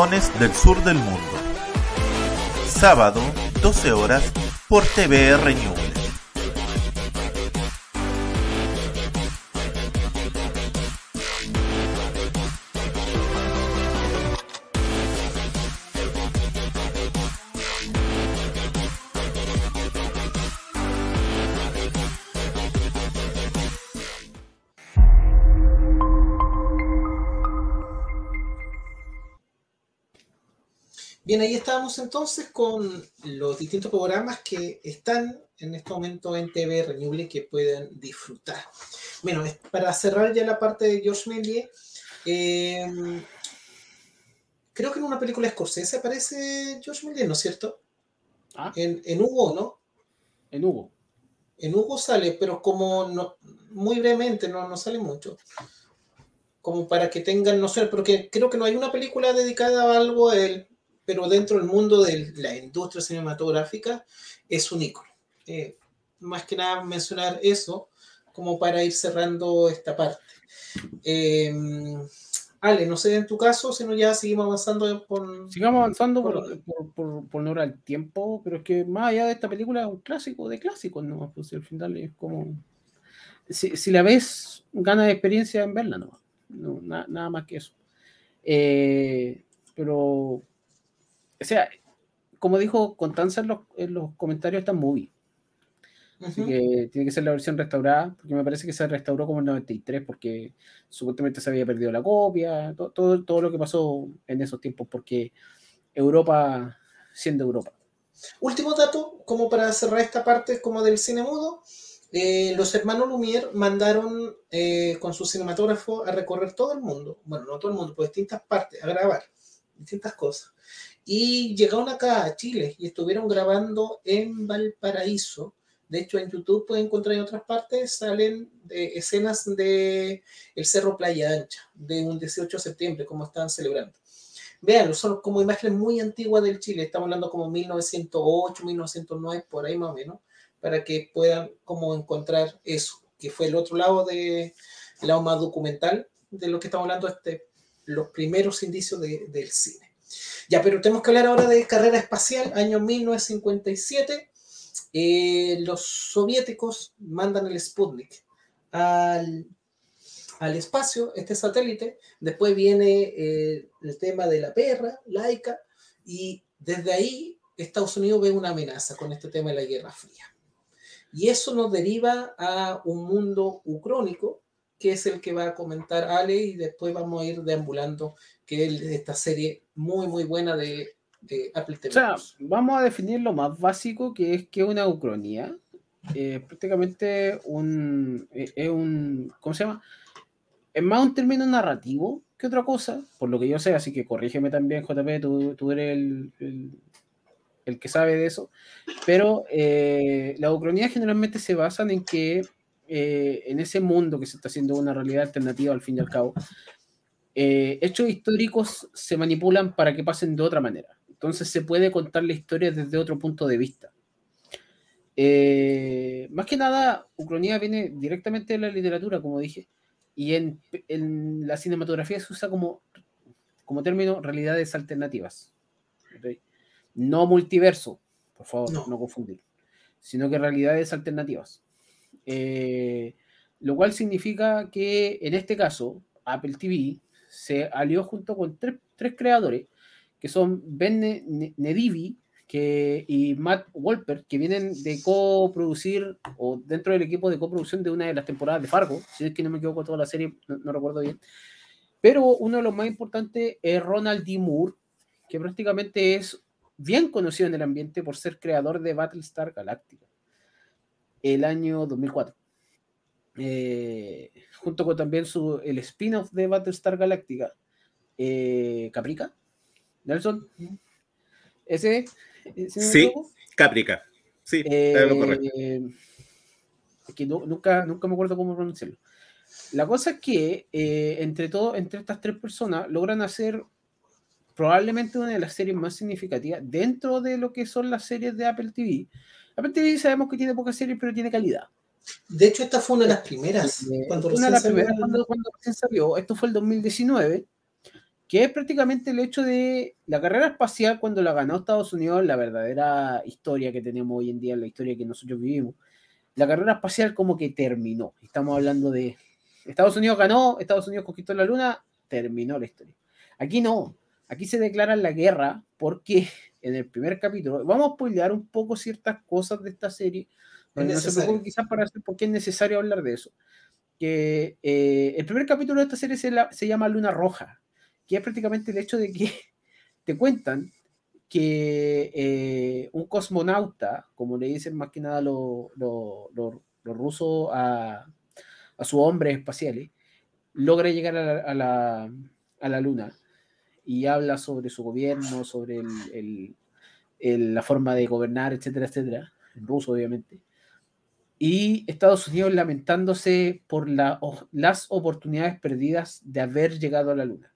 Del sur del mundo. Sábado, 12 horas, por TVR News. Entonces con los distintos programas que están en este momento en TV Renewable que pueden disfrutar. Bueno, para cerrar ya la parte de George Méliès, em, creo que en una película escocesa aparece George Méliès, ¿no es cierto? Ah. En, en, Hugo, ¿no? En Hugo. En Hugo sale, pero como no, muy brevemente, no, no sale mucho. Como para que tengan, no sé, porque creo que no hay una película dedicada a algo a él pero dentro del mundo de la industria cinematográfica es un ícono. Eh, más que nada mencionar eso como para ir cerrando esta parte. Eh, Ale, no sé en tu caso, si no ya seguimos avanzando por... Sigamos avanzando por, por, por, no hora el tiempo, pero es que más allá de esta película es un clásico de clásicos, ¿no? Pues al final es como... Si, si la ves, gana de experiencia en verla, ¿no? no nada más que eso. Eh, pero o sea, como dijo Constanza en los, en los comentarios, está muy. Así que tiene que ser la versión restaurada, porque me parece que se restauró como en 93, porque supuestamente se había perdido la copia, todo, todo, lo que pasó en esos tiempos, porque Europa siendo Europa. Último dato, como para cerrar esta parte como del cine mudo, eh, los hermanos Lumière mandaron eh, con su cinematógrafo a recorrer todo el mundo, bueno, no todo el mundo, por distintas partes, a grabar distintas cosas y llegaron acá a Chile y estuvieron grabando en Valparaíso. De hecho, en YouTube pueden encontrar en otras partes, salen de escenas de el Cerro Playa Ancha, de un 18 de septiembre, como están celebrando. Vean, son como imágenes muy antiguas del Chile, estamos hablando como 1908, 1909, por ahí más o menos, para que puedan como encontrar eso, que fue el otro lado de lado más documental de lo que estamos hablando, este, los primeros indicios del cine. Ya, pero tenemos que hablar ahora de carrera espacial, año 1957. Eh, los soviéticos mandan el Sputnik al, espacio, este satélite. Después viene eh, el tema de la perra, laica, y desde ahí Estados Unidos ve una amenaza con este tema de la Guerra Fría. Y eso nos deriva a un mundo ucrónico, que es el que va a comentar Ale, y después vamos a ir deambulando que es esta serie muy, muy buena de, Apple TV. O sea, vamos a definir lo más básico que es que una ucronía. eh, prácticamente un, eh, es un, ¿cómo se llama? Es más un término narrativo que otra cosa, por lo que yo sé, así que corrígeme también, JP, tú, tú eres el, el, el, que sabe de eso, pero eh, las ucronías generalmente se basan en que eh, en ese mundo que se está haciendo una realidad alternativa al fin y al cabo, eh, hechos históricos se manipulan para que pasen de otra manera. Entonces se puede contar la historia desde otro punto de vista. Eh, más que nada, Ucronía viene directamente de la literatura, como dije, y en, en la cinematografía se usa como, como término realidades alternativas. ¿okay? No multiverso, por favor, no, no confundir, sino que realidades alternativas. Eh, lo cual significa que en este caso, Apple TV se alió junto con tres, tres creadores, que son Ben Nedivi que, y Matt Wolper, que vienen de coproducir o dentro del equipo de coproducción de una de las temporadas de Fargo, si es que no me equivoco toda la serie, no, no recuerdo bien. Pero uno de los más importantes es Ronald D. Moore, que prácticamente es bien conocido en el ambiente por ser creador de Battlestar Galactica el año 2004. Eh, junto con también su, el spin-off de Battlestar Galactica, eh, Caprica, Nelson. ¿Ese? ese sí, Caprica. Sí, eh, lo correcto. Es que no, nunca, nunca me acuerdo cómo pronunciarlo. La cosa es que eh, entre todo, entre estas tres personas, logran hacer probablemente una de las series más significativas dentro de lo que son las series de Apple TV. Apple TV sabemos que tiene pocas series, pero tiene calidad. De hecho, esta fue una de las primeras. Cuando una de las primeras cuando, cuando recién salió. Esto fue el 2019, que es prácticamente el hecho de la carrera espacial cuando la ganó Estados Unidos, la verdadera historia que tenemos hoy en día, la historia que nosotros vivimos. La carrera espacial como que terminó. Estamos hablando de Estados Unidos ganó, Estados Unidos conquistó la Luna, terminó la historia. Aquí no, aquí se declara la guerra porque en el primer capítulo, vamos a spoilear un poco ciertas cosas de esta serie, no se preocupen quizás para hacer porque es necesario hablar de eso. Que eh, el primer capítulo de esta serie se, la, se, llama Luna Roja, que es prácticamente el hecho de que te cuentan que eh, un cosmonauta, como le dicen más que nada los lo, lo, lo rusos a, a sus hombres espaciales, logra llegar a la, a la, a la Luna y habla sobre su gobierno, sobre el, el, el, la forma de gobernar, etcétera, etcétera, en ruso obviamente. Y Estados Unidos lamentándose por la, las oportunidades perdidas de haber llegado a la Luna.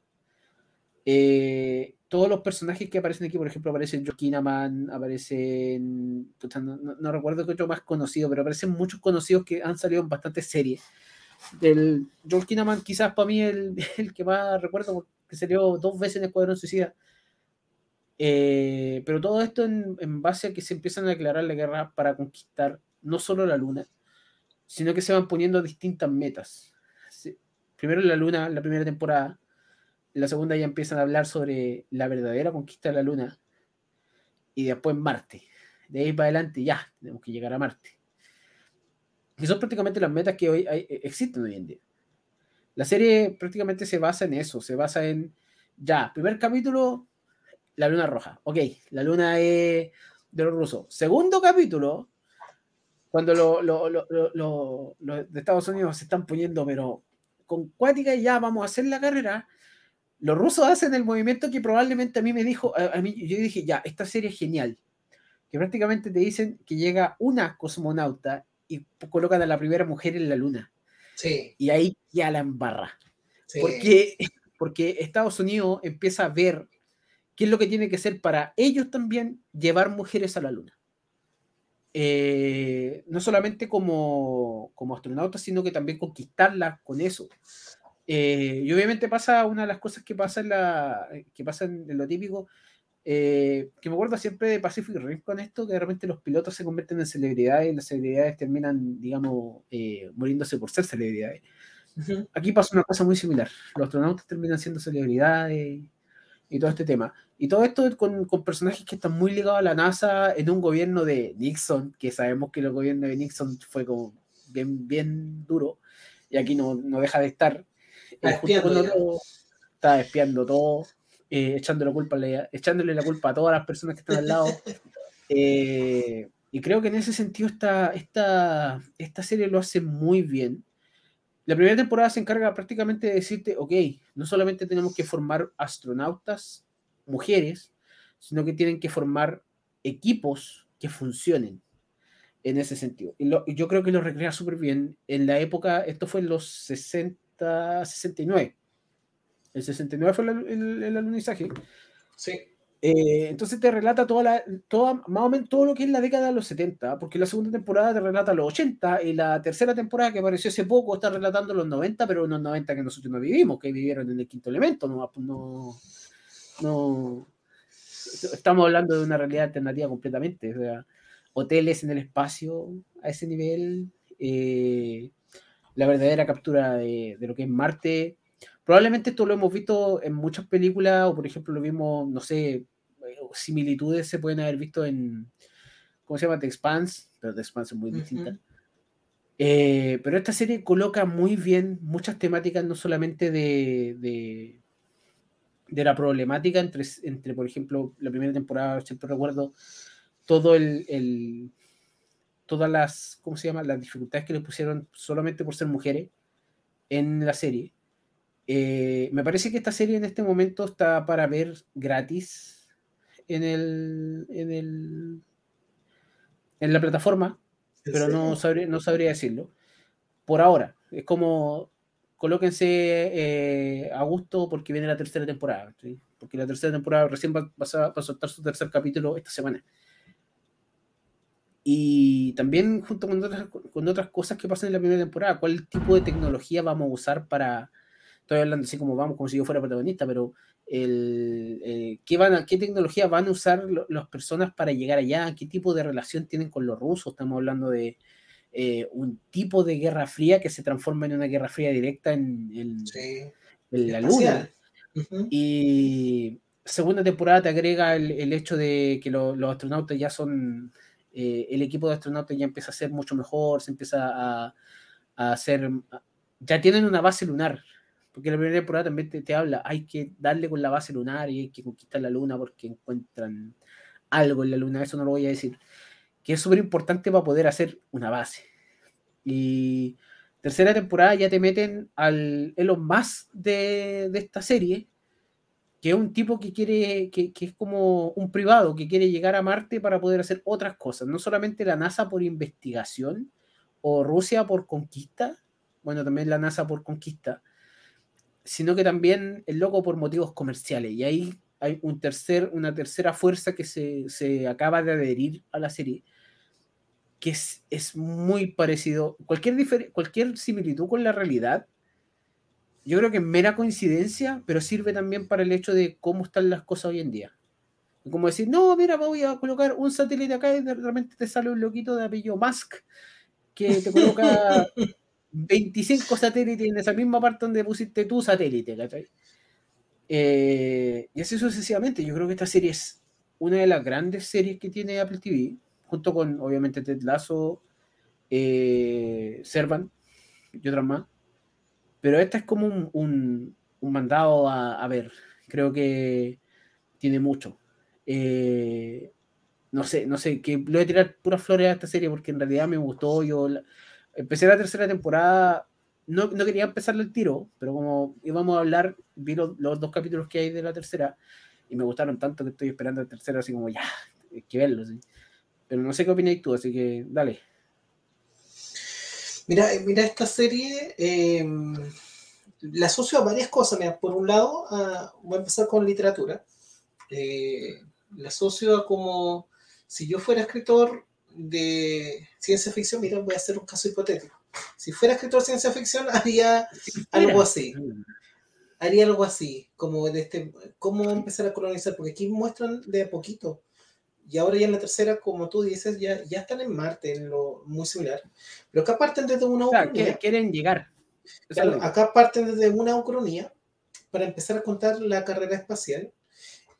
Eh, todos los personajes que aparecen aquí, por ejemplo, aparecen Joe Kinnaman, aparecen, no, no, recuerdo qué otro más conocido, pero aparecen muchos conocidos que han salido en bastantes series. Del Joel Kinnaman, quizás para mí el, el que más recuerdo, que salió dos veces en Escuadrón Suicida. Eh, pero todo esto en, en, base a que se empiezan a declarar la guerra para conquistar no solo la luna, sino que se van poniendo distintas metas. Primero la luna, la primera temporada, la segunda ya empiezan a hablar sobre la verdadera conquista de la luna, y después Marte. De ahí para adelante ya, tenemos que llegar a Marte. Y son prácticamente las metas que hoy hay, existen hoy en día. La serie prácticamente se basa en eso, se basa en, ya, primer capítulo, la luna roja. Ok, la luna es de los rusos. Segundo capítulo, cuando los lo, lo, lo, de Estados Unidos se están poniendo, pero con cuática ya vamos a hacer la carrera, los rusos hacen el movimiento que probablemente a mí me dijo, a, a mí, yo dije, ya, esta serie es genial, que prácticamente te dicen que llega una cosmonauta y colocan a la primera mujer en la luna. Sí. Y ahí ya la embarra. Sí. Porque, porque Estados Unidos empieza a ver qué es lo que tiene que ser para ellos también llevar mujeres a la luna. Eh, no solamente como, como astronautas, sino que también conquistarlas con eso. Eh, y obviamente pasa una de las cosas que pasa en, la, que pasa en, en lo típico, eh, que me acuerdo siempre de Pacific Rim con esto, que de repente los pilotos se convierten en celebridades y las celebridades terminan, digamos, eh, muriéndose por ser celebridades. Uh -huh. Aquí pasa una cosa muy similar. Los astronautas terminan siendo celebridades y todo este tema. Y todo esto con, con, personajes que están muy ligados a la NASA en un gobierno de Nixon, que sabemos que el gobierno de Nixon fue como bien, bien duro, y aquí no, no deja de estar. Está espiando, otro, está espiando todo eh, echándole, culpa, echándole la culpa a todas las personas que están al lado. Eh, Y creo que en ese sentido esta, esta, esta serie lo hace muy bien. La primera temporada se encarga prácticamente de decirte, ok, no solamente tenemos que formar astronautas, mujeres, sino que tienen que formar equipos que funcionen en ese sentido. Y, lo, yo creo que lo recrea súper bien. En la época, esto fue en los 60, 69. El 69 fue el, el, el alunizaje. Sí. Eh, entonces te relata toda la, toda, más o menos todo lo que es la década de los 70, porque la segunda temporada te relata los 80 y la tercera temporada que apareció hace poco está relatando los 90, pero unos 90 que nosotros no vivimos, que vivieron en el quinto elemento, no, no, no estamos hablando de una realidad alternativa completamente, o sea, hoteles en el espacio a ese nivel, eh, la verdadera captura de, de lo que es Marte, Probablemente esto lo hemos visto en muchas películas, o por ejemplo lo vimos, no sé, similitudes se pueden haber visto en, ¿cómo se llama? The Expanse, pero The Expanse es muy distinta. Uh -huh. eh, pero esta serie coloca muy bien muchas temáticas, no solamente de, de, de la problemática entre, entre, por ejemplo, la primera temporada, siempre recuerdo todo el, el, todas las, ¿cómo se llama? Las dificultades que le pusieron solamente por ser mujeres en la serie. Eh, me parece que esta serie en este momento está para ver gratis en el en el en la plataforma, pero no sabría, no sabría decirlo. Por ahora, es como colóquense eh, a gusto porque viene la tercera temporada, ¿sí? porque la tercera temporada recién va, va, a, va, a, soltar su tercer capítulo esta semana. Y también junto con otras, con otras cosas que pasan en la primera temporada, cuál tipo de tecnología vamos a usar para, estoy hablando así como vamos, como si yo fuera protagonista, pero el, eh, ¿qué, van a, ¿qué tecnología van a usar lo, las personas para llegar allá? ¿Qué tipo de relación tienen con los rusos? Estamos hablando de eh, un tipo de guerra fría que se transforma en una guerra fría directa en, en, sí. en la luna. Uh -huh. Y segunda temporada te agrega el, el hecho de que lo, los astronautas ya son, eh, el equipo de astronautas ya empieza a ser mucho mejor, se empieza a, a hacer, ya tienen una base lunar, porque la primera temporada también te, te, habla, hay que darle con la base lunar y hay que conquistar la luna porque encuentran algo en la luna, eso no lo voy a decir, que es súper importante para poder hacer una base. Y tercera temporada ya te meten al Elon Musk de, de esta serie, que es un tipo que quiere, que, que, es como un privado, que quiere llegar a Marte para poder hacer otras cosas, no solamente la NASA por investigación o Rusia por conquista, bueno, también la NASA por conquista, sino que también el loco por motivos comerciales. Y ahí hay un tercer, una tercera fuerza que se, se acaba de adherir a la serie, que es, es muy parecido. Cualquier, cualquier similitud con la realidad, yo creo que es mera coincidencia, pero sirve también para el hecho de cómo están las cosas hoy en día. Como decir, no, mira, voy a colocar un satélite acá y de repente te sale un loquito de apellido Musk que te coloca 25 satélites en esa misma parte donde pusiste tu satélite, ¿cachai? Eh, y así sucesivamente. Yo creo que esta serie es una de las grandes series que tiene Apple TV, junto con, obviamente, Ted Lasso, eh, Servan y otras más. Pero esta es como un, mandado a, a, ver. Creo que tiene mucho. Eh, no sé, no sé, que le voy a tirar puras flores a esta serie porque en realidad me gustó. Yo la, empecé la tercera temporada, no, no, quería empezarle el tiro, pero como íbamos a hablar, vi los, los, dos capítulos que hay de la tercera y me gustaron tanto que estoy esperando el tercero, así como ya, hay que verlo. ¿sí? Pero no sé qué opináis tú, así que dale. Mira, mira esta serie, eh, la asocio a varias cosas. Mira, por un lado, a, voy a empezar con literatura. Eh, la asocio a como si yo fuera escritor de ciencia ficción, mira, voy a hacer un caso hipotético. Si fuera escritor de ciencia ficción, haría algo así. Haría algo así, como de este, cómo empezar a colonizar, porque aquí muestran de a poquito. Y ahora ya en la tercera, como tú dices, ya, ya están en Marte, en lo muy similar. Pero acá parten desde una o sea, ucronía. Quieren llegar. Claro, acá parten desde una ucronía para empezar a contar la carrera espacial.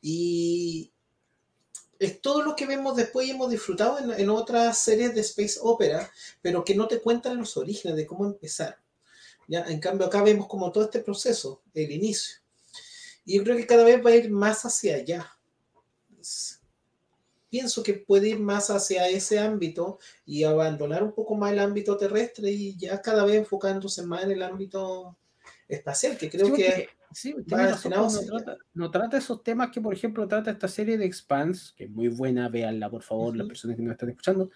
Y, es todo lo que vemos después y hemos disfrutado en, en, otras series de space opera, pero que no te cuentan los orígenes de cómo empezar. ¿ya? En cambio, acá vemos como todo este proceso, el inicio. Y yo creo que cada vez va a ir más hacia allá. pienso que puede ir más hacia ese ámbito y abandonar un poco más el ámbito terrestre y ya cada vez enfocándose más en el ámbito espacial, que creo que sí, va tiene razón, destinado no, trata, no trata esos temas que, por ejemplo, trata esta serie de Expanse, que es muy buena, véanla, por favor, las personas que nos están escuchando,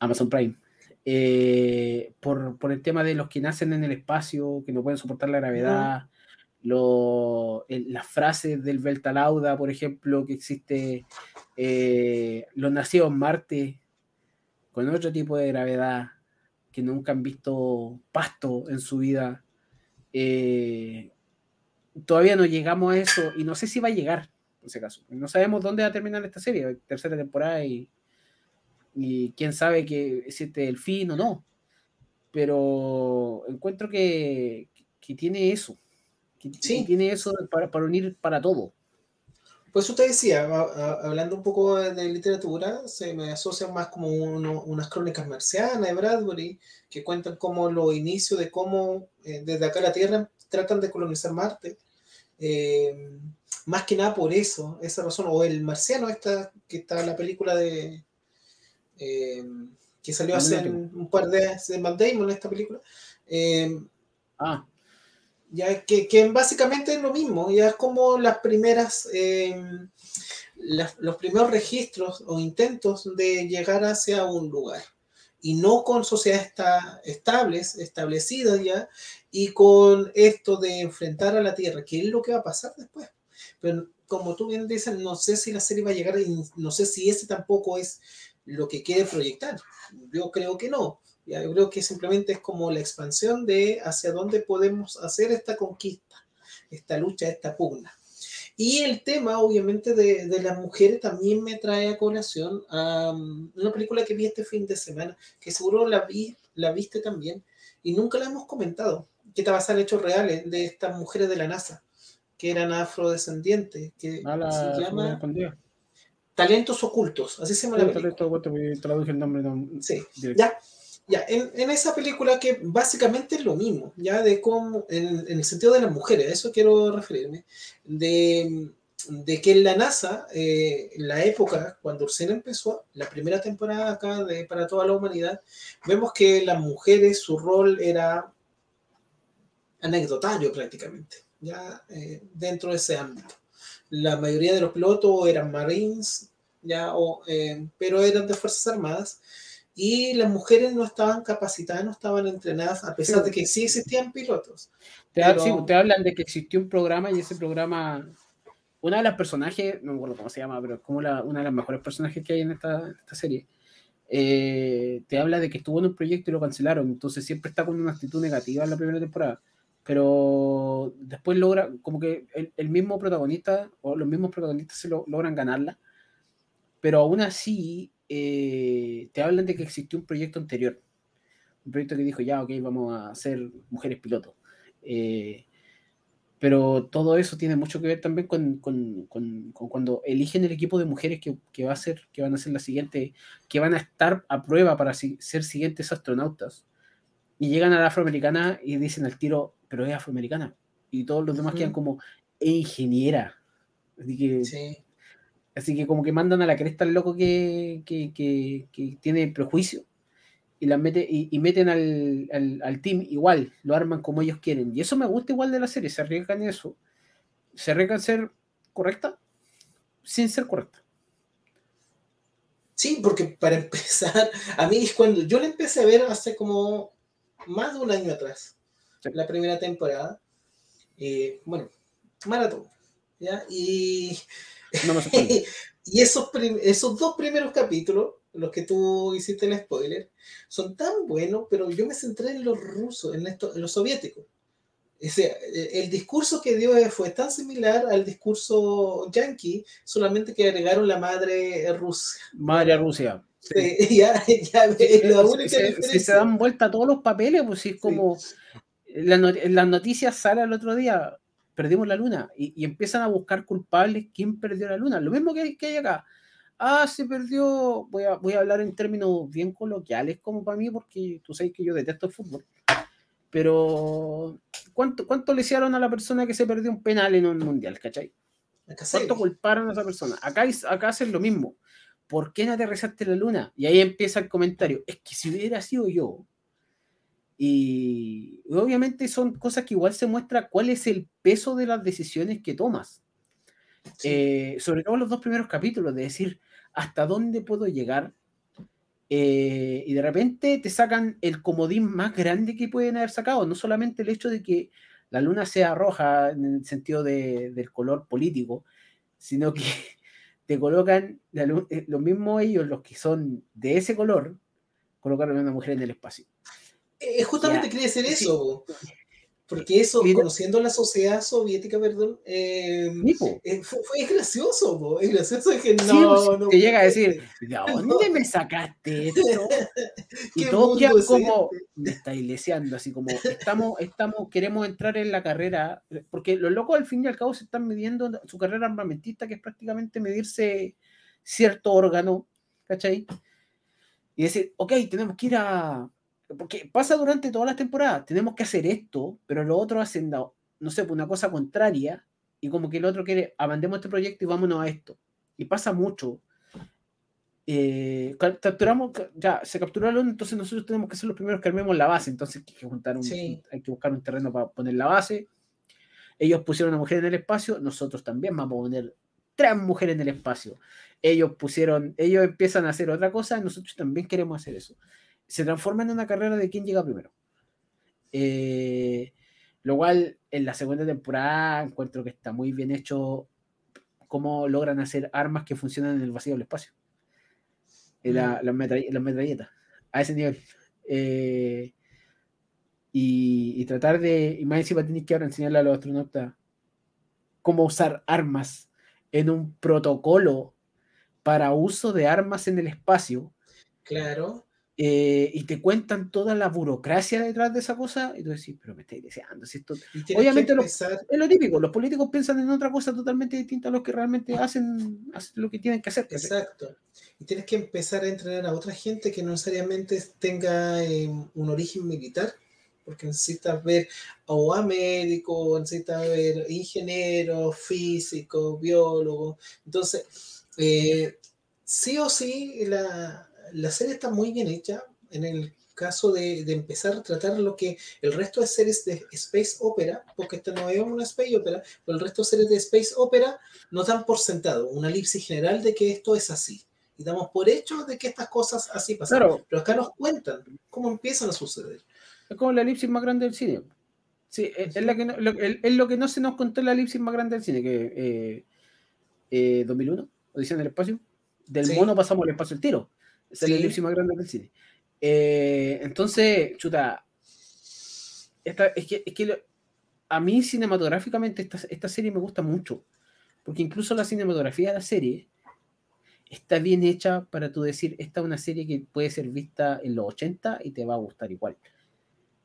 Amazon Prime, eh, por, por el tema de los que nacen en el espacio, que no pueden soportar la gravedad, lo- el- las frases del Beltalauda, por ejemplo, que existe eh, los nacidos en Marte, con otro tipo de gravedad, que nunca han visto pasto en su vida. Eh, todavía no llegamos a eso y no sé si va a llegar, en ese caso. No sabemos dónde va a terminar esta serie, tercera temporada y, y quién sabe que si este es el fin o no. Pero encuentro que, que tiene eso, que, que Sí. tiene eso para, para unir para todo. Pues usted decía, a- a- hablando un poco de literatura, se me asocia más como uno- unas crónicas marcianas de Bradbury, que cuentan como los inicios de cómo eh, desde acá la Tierra tratan de colonizar Marte. Eh, más que nada por eso, esa razón, o el marciano, esta, que está en la película de... eh, que salió hace Damon un par de años, de Matt Damon, esta película. Eh, Ah, ya que, que básicamente es lo mismo, ya es como las primeras, las- los primeros registros o intentos de llegar hacia un lugar. Y no con sociedades esta- estables, establecidas ya, y con esto de enfrentar a la Tierra, que es lo que va a pasar después. Pero como tú bien dices, no sé si la serie va a llegar, y no sé si ese tampoco es lo que quiere proyectar. Yo creo que no. Ya, yo creo que simplemente es como la expansión de hacia dónde podemos hacer esta conquista, esta lucha, esta pugna. Y el tema, obviamente, de, de las mujeres también me trae a colación a um, una película que vi este fin de semana, que seguro la, vi, la viste también, y nunca la hemos comentado, que está basada en hechos reales de estas mujeres de la NASA, que eran afrodescendientes, que a la se llama. Talentos Ocultos, así se llama la película. te- te- te- te traduje el nombre. no, Sí, directo. ya, ya, en, en esa película que básicamente es lo mismo, ya de cómo, en, en el sentido de las mujeres, a eso quiero referirme, de, de que en la NASA, eh, en la época, cuando Ursina empezó, la primera temporada acá de Para toda la humanidad, vemos que las mujeres, su rol era anecdotario prácticamente, ya eh, dentro de ese ámbito. La mayoría de los pilotos eran Marines, ya, o, eh, pero eran de Fuerzas Armadas, y las mujeres no estaban capacitadas, no estaban entrenadas, a pesar de que sí existían pilotos. Te, Pero- sí, te hablan de que existió un programa y ese programa, una de las personajes, no me acuerdo cómo se llama, pero es como la- una de las mejores personajes que hay en esta, esta serie, eh, te habla de que estuvo en un proyecto y lo cancelaron, entonces siempre está con una actitud negativa en la primera temporada, pero después logra, como que el, el mismo protagonista o los mismos protagonistas se lo, logran ganarla, pero aún así eh, te hablan de que existió un proyecto anterior, un proyecto que dijo, ya, ok, vamos a ser mujeres pilotos. Eh, pero todo eso tiene mucho que ver también con, con- con- con cuando eligen el equipo de mujeres que, que va a ser, que van a ser la siguiente, que van a estar a prueba para si- ser siguientes astronautas. Y llegan a la afroamericana y dicen al tiro, pero es afroamericana. Y todos los demás Ujú. quedan como, es ingeniera. Así que, Sí. Así que como que mandan a la cresta al loco que, que, que- que tiene prejuicio y, las mete, y, y meten al, al, al team igual, lo arman como ellos quieren. Y eso me gusta igual de la serie, se arriesgan eso. Se arriesgan ser correcta sin ser correcta. Sí, porque para empezar, a mí cuando yo la empecé a ver hace como más de un año atrás, Sí. la primera temporada, eh, bueno, maratón, ¿ya? Y, No me sorprende. y esos, esos dos primeros capítulos, los que tú hiciste el spoiler, son tan buenos, pero yo me centré en los rusos, en, esto, en los soviéticos. O sea, eh, el discurso que dio fue tan similar al discurso yankee, solamente que agregaron la madre Rusia. Madre Rusia. Sí. Sí, ya, ya, la si diferencia. se dan vuelta todos los papeles, pues sí, es como no- en las noticias sale el otro día, perdimos la luna, y, y empiezan a buscar culpables quién perdió la luna. Lo mismo que, hay- que hay acá. Ah, se perdió, voy a, voy a hablar en términos bien coloquiales como para mí, porque tú sabes que yo detesto el fútbol. Pero, ¿cuánto, ¿cuánto le hicieron a la persona que se perdió un penal en un mundial, cachai? ¿Cuánto culparon a esa persona? Acá, acá hacen lo mismo. ¿por qué no aterrizaste la luna? Y ahí empieza el comentario, es que si hubiera sido yo, y obviamente son cosas que igual se muestra cuál es el peso de las decisiones que tomas. Eh, sobre todo los dos primeros capítulos, de decir hasta dónde puedo llegar. Eh, y de repente te sacan el comodín más grande que pueden haber sacado, no solamente el hecho de que la luna sea roja en el sentido de, del color político, sino que te colocan eh, lo mismo ellos, los que son de ese color, colocaron a una mujer en el espacio. Es justamente quería decir eso, porque eso, conociendo la sociedad soviética, perdón, eh, eh, fue, gracioso, es gracioso que no, no, Te llega a decir, ¿de dónde me sacaste esto? y todos quedan como, me está iglesiando, así como, estamos, estamos, queremos entrar en la carrera, porque los locos al fin y al cabo se están midiendo su carrera armamentista, que es prácticamente medirse cierto órgano, ¿cachai? Y decir, ok, tenemos que ir a, porque pasa durante todas las temporadas, tenemos que hacer esto, pero los otros hacen, no sé, pues, una cosa contraria, y como que el otro quiere, abandemos este proyecto y vámonos a esto. Y pasa mucho. Eh, capturamos, ya, se capturó el entonces nosotros tenemos que ser los primeros que armemos la base, entonces hay que, juntar un, hay que buscar un terreno para poner la base. Ellos pusieron a mujer en el espacio, nosotros también vamos a poner tres mujeres en el espacio. Ellos pusieron, ellos empiezan a hacer otra cosa, nosotros también queremos hacer eso se transforma en una carrera de quién llega primero. Eh, lo cual en la segunda temporada encuentro que está muy bien hecho cómo logran hacer armas que funcionan en el vacío del espacio. Eh, la, las, metralletas, a ese nivel. Eh, y, tratar de, y más encima tenéis que ahora enseñarle a los astronautas cómo usar armas en un protocolo para uso de armas en el espacio. Claro. Eh, y te cuentan toda la burocracia detrás de esa cosa, y tú decís, pero me estáis deseando. Si esto... Obviamente es lo típico, los políticos piensan en otra cosa totalmente distinta a los que realmente hacen, lo que tienen que hacer. Exacto. Y tienes que empezar a entrenar a otra gente que no necesariamente tenga eh, un origen militar, porque necesitas ver o a médico, necesitas ver ingeniero, físico, biólogo. Entonces, eh, sí o sí, la, la serie está muy bien hecha en el caso de, empezar a tratar lo que el resto de series de Space Opera, porque esta no es una Space Opera, pero el resto de series de Space Opera nos dan por sentado una elipsis general de que esto es así. Y damos por hecho de que estas cosas así pasan. Pero acá nos cuentan cómo empiezan a suceder. Es como la elipsis más grande del cine. Sí, es, la que no, lo, es lo que no se nos contó la elipsis más grande del cine, que eh, 2001, eh, Odisea en el espacio. Del mono pasamos al espacio el tiro. Es el elipsis más grande del cine. Eh, entonces, chuta, esta, es que, es que a mí cinematográficamente esta, esta, serie me gusta mucho, porque incluso la cinematografía de la serie está bien hecha para tú decir, esta es una serie que puede ser vista en los 80 y te va a gustar igual.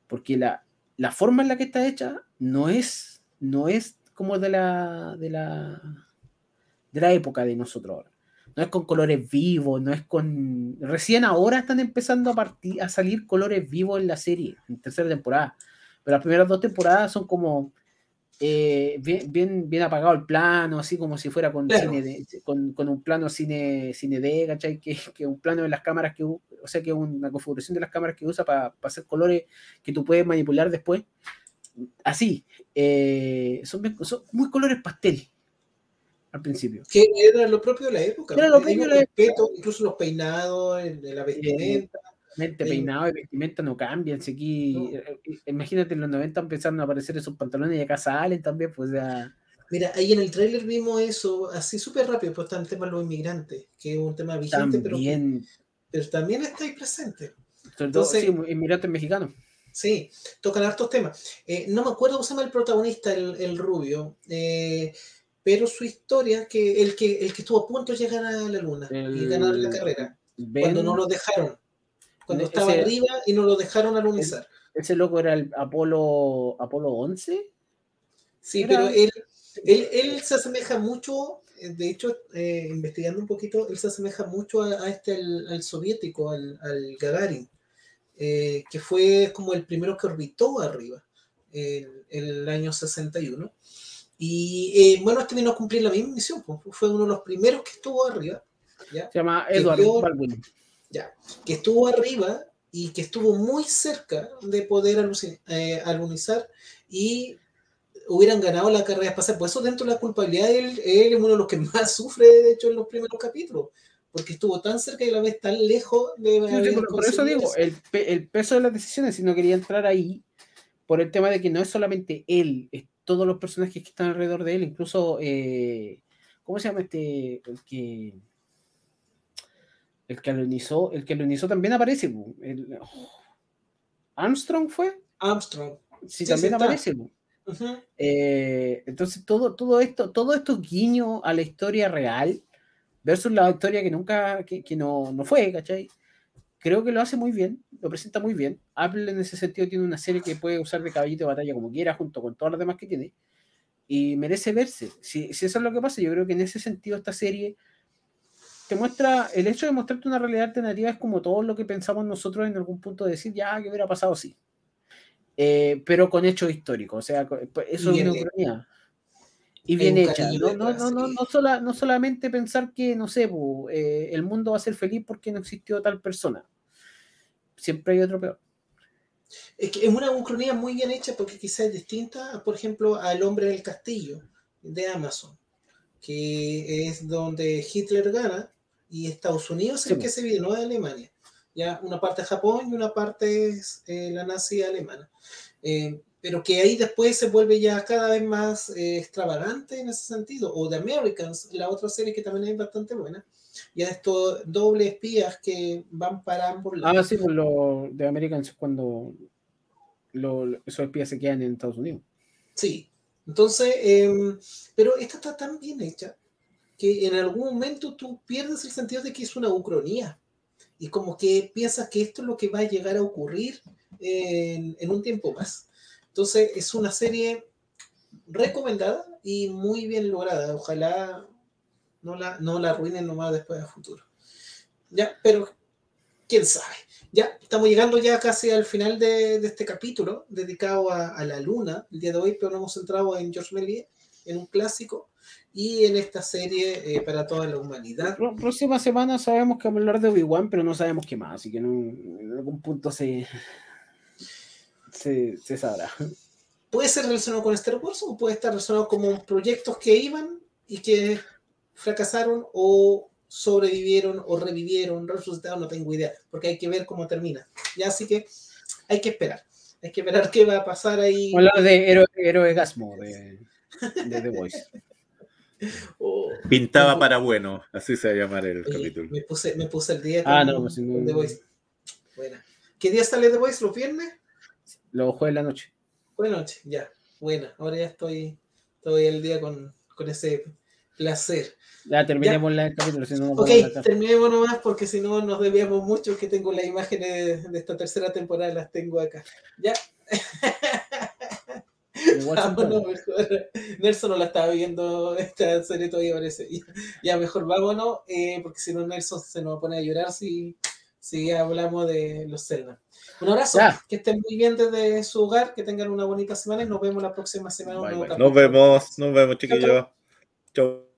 Porque la, la forma en la que está hecha no es, no es como de la, de la, de la época de nosotros ahora no es con colores vivos, no es con... Recién ahora están empezando a, partir, a salir colores vivos en la serie, en tercera temporada. Pero las primeras dos temporadas son como eh, bien, bien, bien, apagado el plano, así como si fuera con, cine con, un plano cine, cine D, ¿cachai? Que, que un plano de las cámaras que, o sea, que una configuración de las cámaras que usa para hacer colores que tú puedes manipular después. Así, eh, son, son muy colores pastel, al principio. Que era lo propio de la época. Era lo propio de la época. Incluso los peinados, la vestimenta. Eh, peinado y vestimenta no cambian. Si aquí, eh, eh, imagínate, en los 90 empezaron a aparecer esos pantalones y acá salen también, pues ya. Mira, ahí en el tráiler vimos eso así súper rápido, pues está el tema de los inmigrantes, que es un tema vigente, pero, pero también está ahí presente. Entonces, sí, inmigrantes mexicanos. Sí, tocan hartos temas. no me acuerdo cómo se llama el protagonista, el, el rubio. Eh, pero su historia, que el que, el que estuvo a punto de llegar a la luna y ganar la carrera, cuando no lo dejaron, cuando estaba arriba y no lo dejaron alunizar. ¿Ese loco era el Apolo, Apolo 11? Sí, pero él, él, se asemeja mucho, de hecho, eh, investigando un poquito, él se asemeja mucho a, este, al, soviético, al, al Gagarin, eh, que fue como el primero que orbitó arriba en el año 61 y eh, bueno, este vino a cumplir la misma misión, pues, fue uno de los primeros que estuvo arriba. ¿ya? Se llama Edward Baldwin. ya, que estuvo arriba y que estuvo muy cerca de poder eh, alunizar y hubieran ganado la carrera espacial. Por eso dentro de la culpabilidad él, él es uno de los que más sufre, de hecho, en los primeros capítulos, porque estuvo tan cerca y a la vez tan lejos de... Sí, por, eso digo, el, pe- el peso de las decisiones, si no quería entrar ahí, por el tema de que no es solamente él, es todos los personajes que están alrededor de él, incluso, eh, ¿cómo se llama este? El que... El que alunizó, el que alunizó también aparece. Armstrong fue, Armstrong. sí, Sí, también aparece. Eh, entonces, todo, todo esto, todo esto guiño a la historia real versus la historia que nunca, que, que no, no fue, ¿cachai? Creo que lo hace muy bien, lo presenta muy bien. Apple en ese sentido tiene una serie que puede usar de caballito de batalla como quiera, junto con todas las demás que tiene, y merece verse. Si, si eso es lo que pasa, yo creo que en ese sentido esta serie te muestra, el hecho de mostrarte una realidad alternativa es como todo lo que pensamos nosotros en algún punto de decir, ya, que hubiera pasado así. Eh, pero con hechos históricos, o sea, pues, eso es una hecho. Y bien hecha. No, no, no, no, no, sola- no solamente pensar que, no sé, eh, el mundo va a ser feliz porque no existió tal persona. Siempre hay otro peor. Es que es una ucronía muy bien hecha porque quizás es distinta, por ejemplo, al hombre del castillo de Amazon, que es donde Hitler gana y Estados Unidos es Sí, el que se vive, no de Alemania. Ya una parte es Japón y una parte es eh, la nazi alemana. Eh, pero que ahí después se vuelve ya cada vez más eh, extravagante en ese sentido. O The Americans, la otra serie que también es bastante buena. Ya estos doble espías que van para ambos lados. Ah, sí, pues lo de Americans es cuando lo- esos espías se quedan en Estados Unidos. Sí, entonces, em, pero esta está tan bien hecha que en algún momento tú pierdes el sentido de que es una ucronía y como que piensas que esto es lo que va a llegar a ocurrir en, en un tiempo más. Entonces, es una serie recomendada y muy bien lograda. Ojalá no la, no la arruinen nomás después a futuro. Ya, pero quién sabe. Ya, estamos llegando ya casi al final de, de este capítulo dedicado a, a la luna el día de hoy, pero nos hemos centrado en George Méliès, en un clásico y en esta serie eh, para toda la humanidad. Pró- Próxima semana sabemos que vamos a hablar de Obi-Wan, pero no sabemos qué más, así que en algún punto se, se, se sabrá. Puede ser relacionado con Star Wars o puede estar relacionado como proyectos que iban y que fracasaron o sobrevivieron o revivieron, resucitaron, no tengo idea, porque hay que ver cómo termina. Ya, así que hay que esperar. Hay que esperar qué va a pasar ahí. Hablar de Héroe, Héroe Gasmo de, de The Voice. Pintaba para bueno, así se va a llamar el Oye, capítulo. me puse, me puse el día Ah, con- no, pues, no- con The Voice. Buena. ¿Qué día sale The Voice? ¿Los viernes? Los jueves de la noche. Buenas noches, ya. Buena. Ahora ya estoy, estoy el día con, con ese placer. Ya terminemos la- el capítulo, si no Ok, terminemos nomás porque si no nos debíamos mucho que tengo las imágenes de, de esta tercera temporada, las tengo acá. Ya. Vámonos mejor. Nelson no la estaba viendo esta serie todavía parece. Ya, ya mejor vámonos, eh, porque si no Nelson se nos va a poner a llorar si, si hablamos de los Zelda. Un abrazo, Ya. que estén muy bien desde su hogar, que tengan una bonita semana y nos vemos la próxima semana. Bye, bye. Nos vemos, nos vemos, chiquillos. Chau.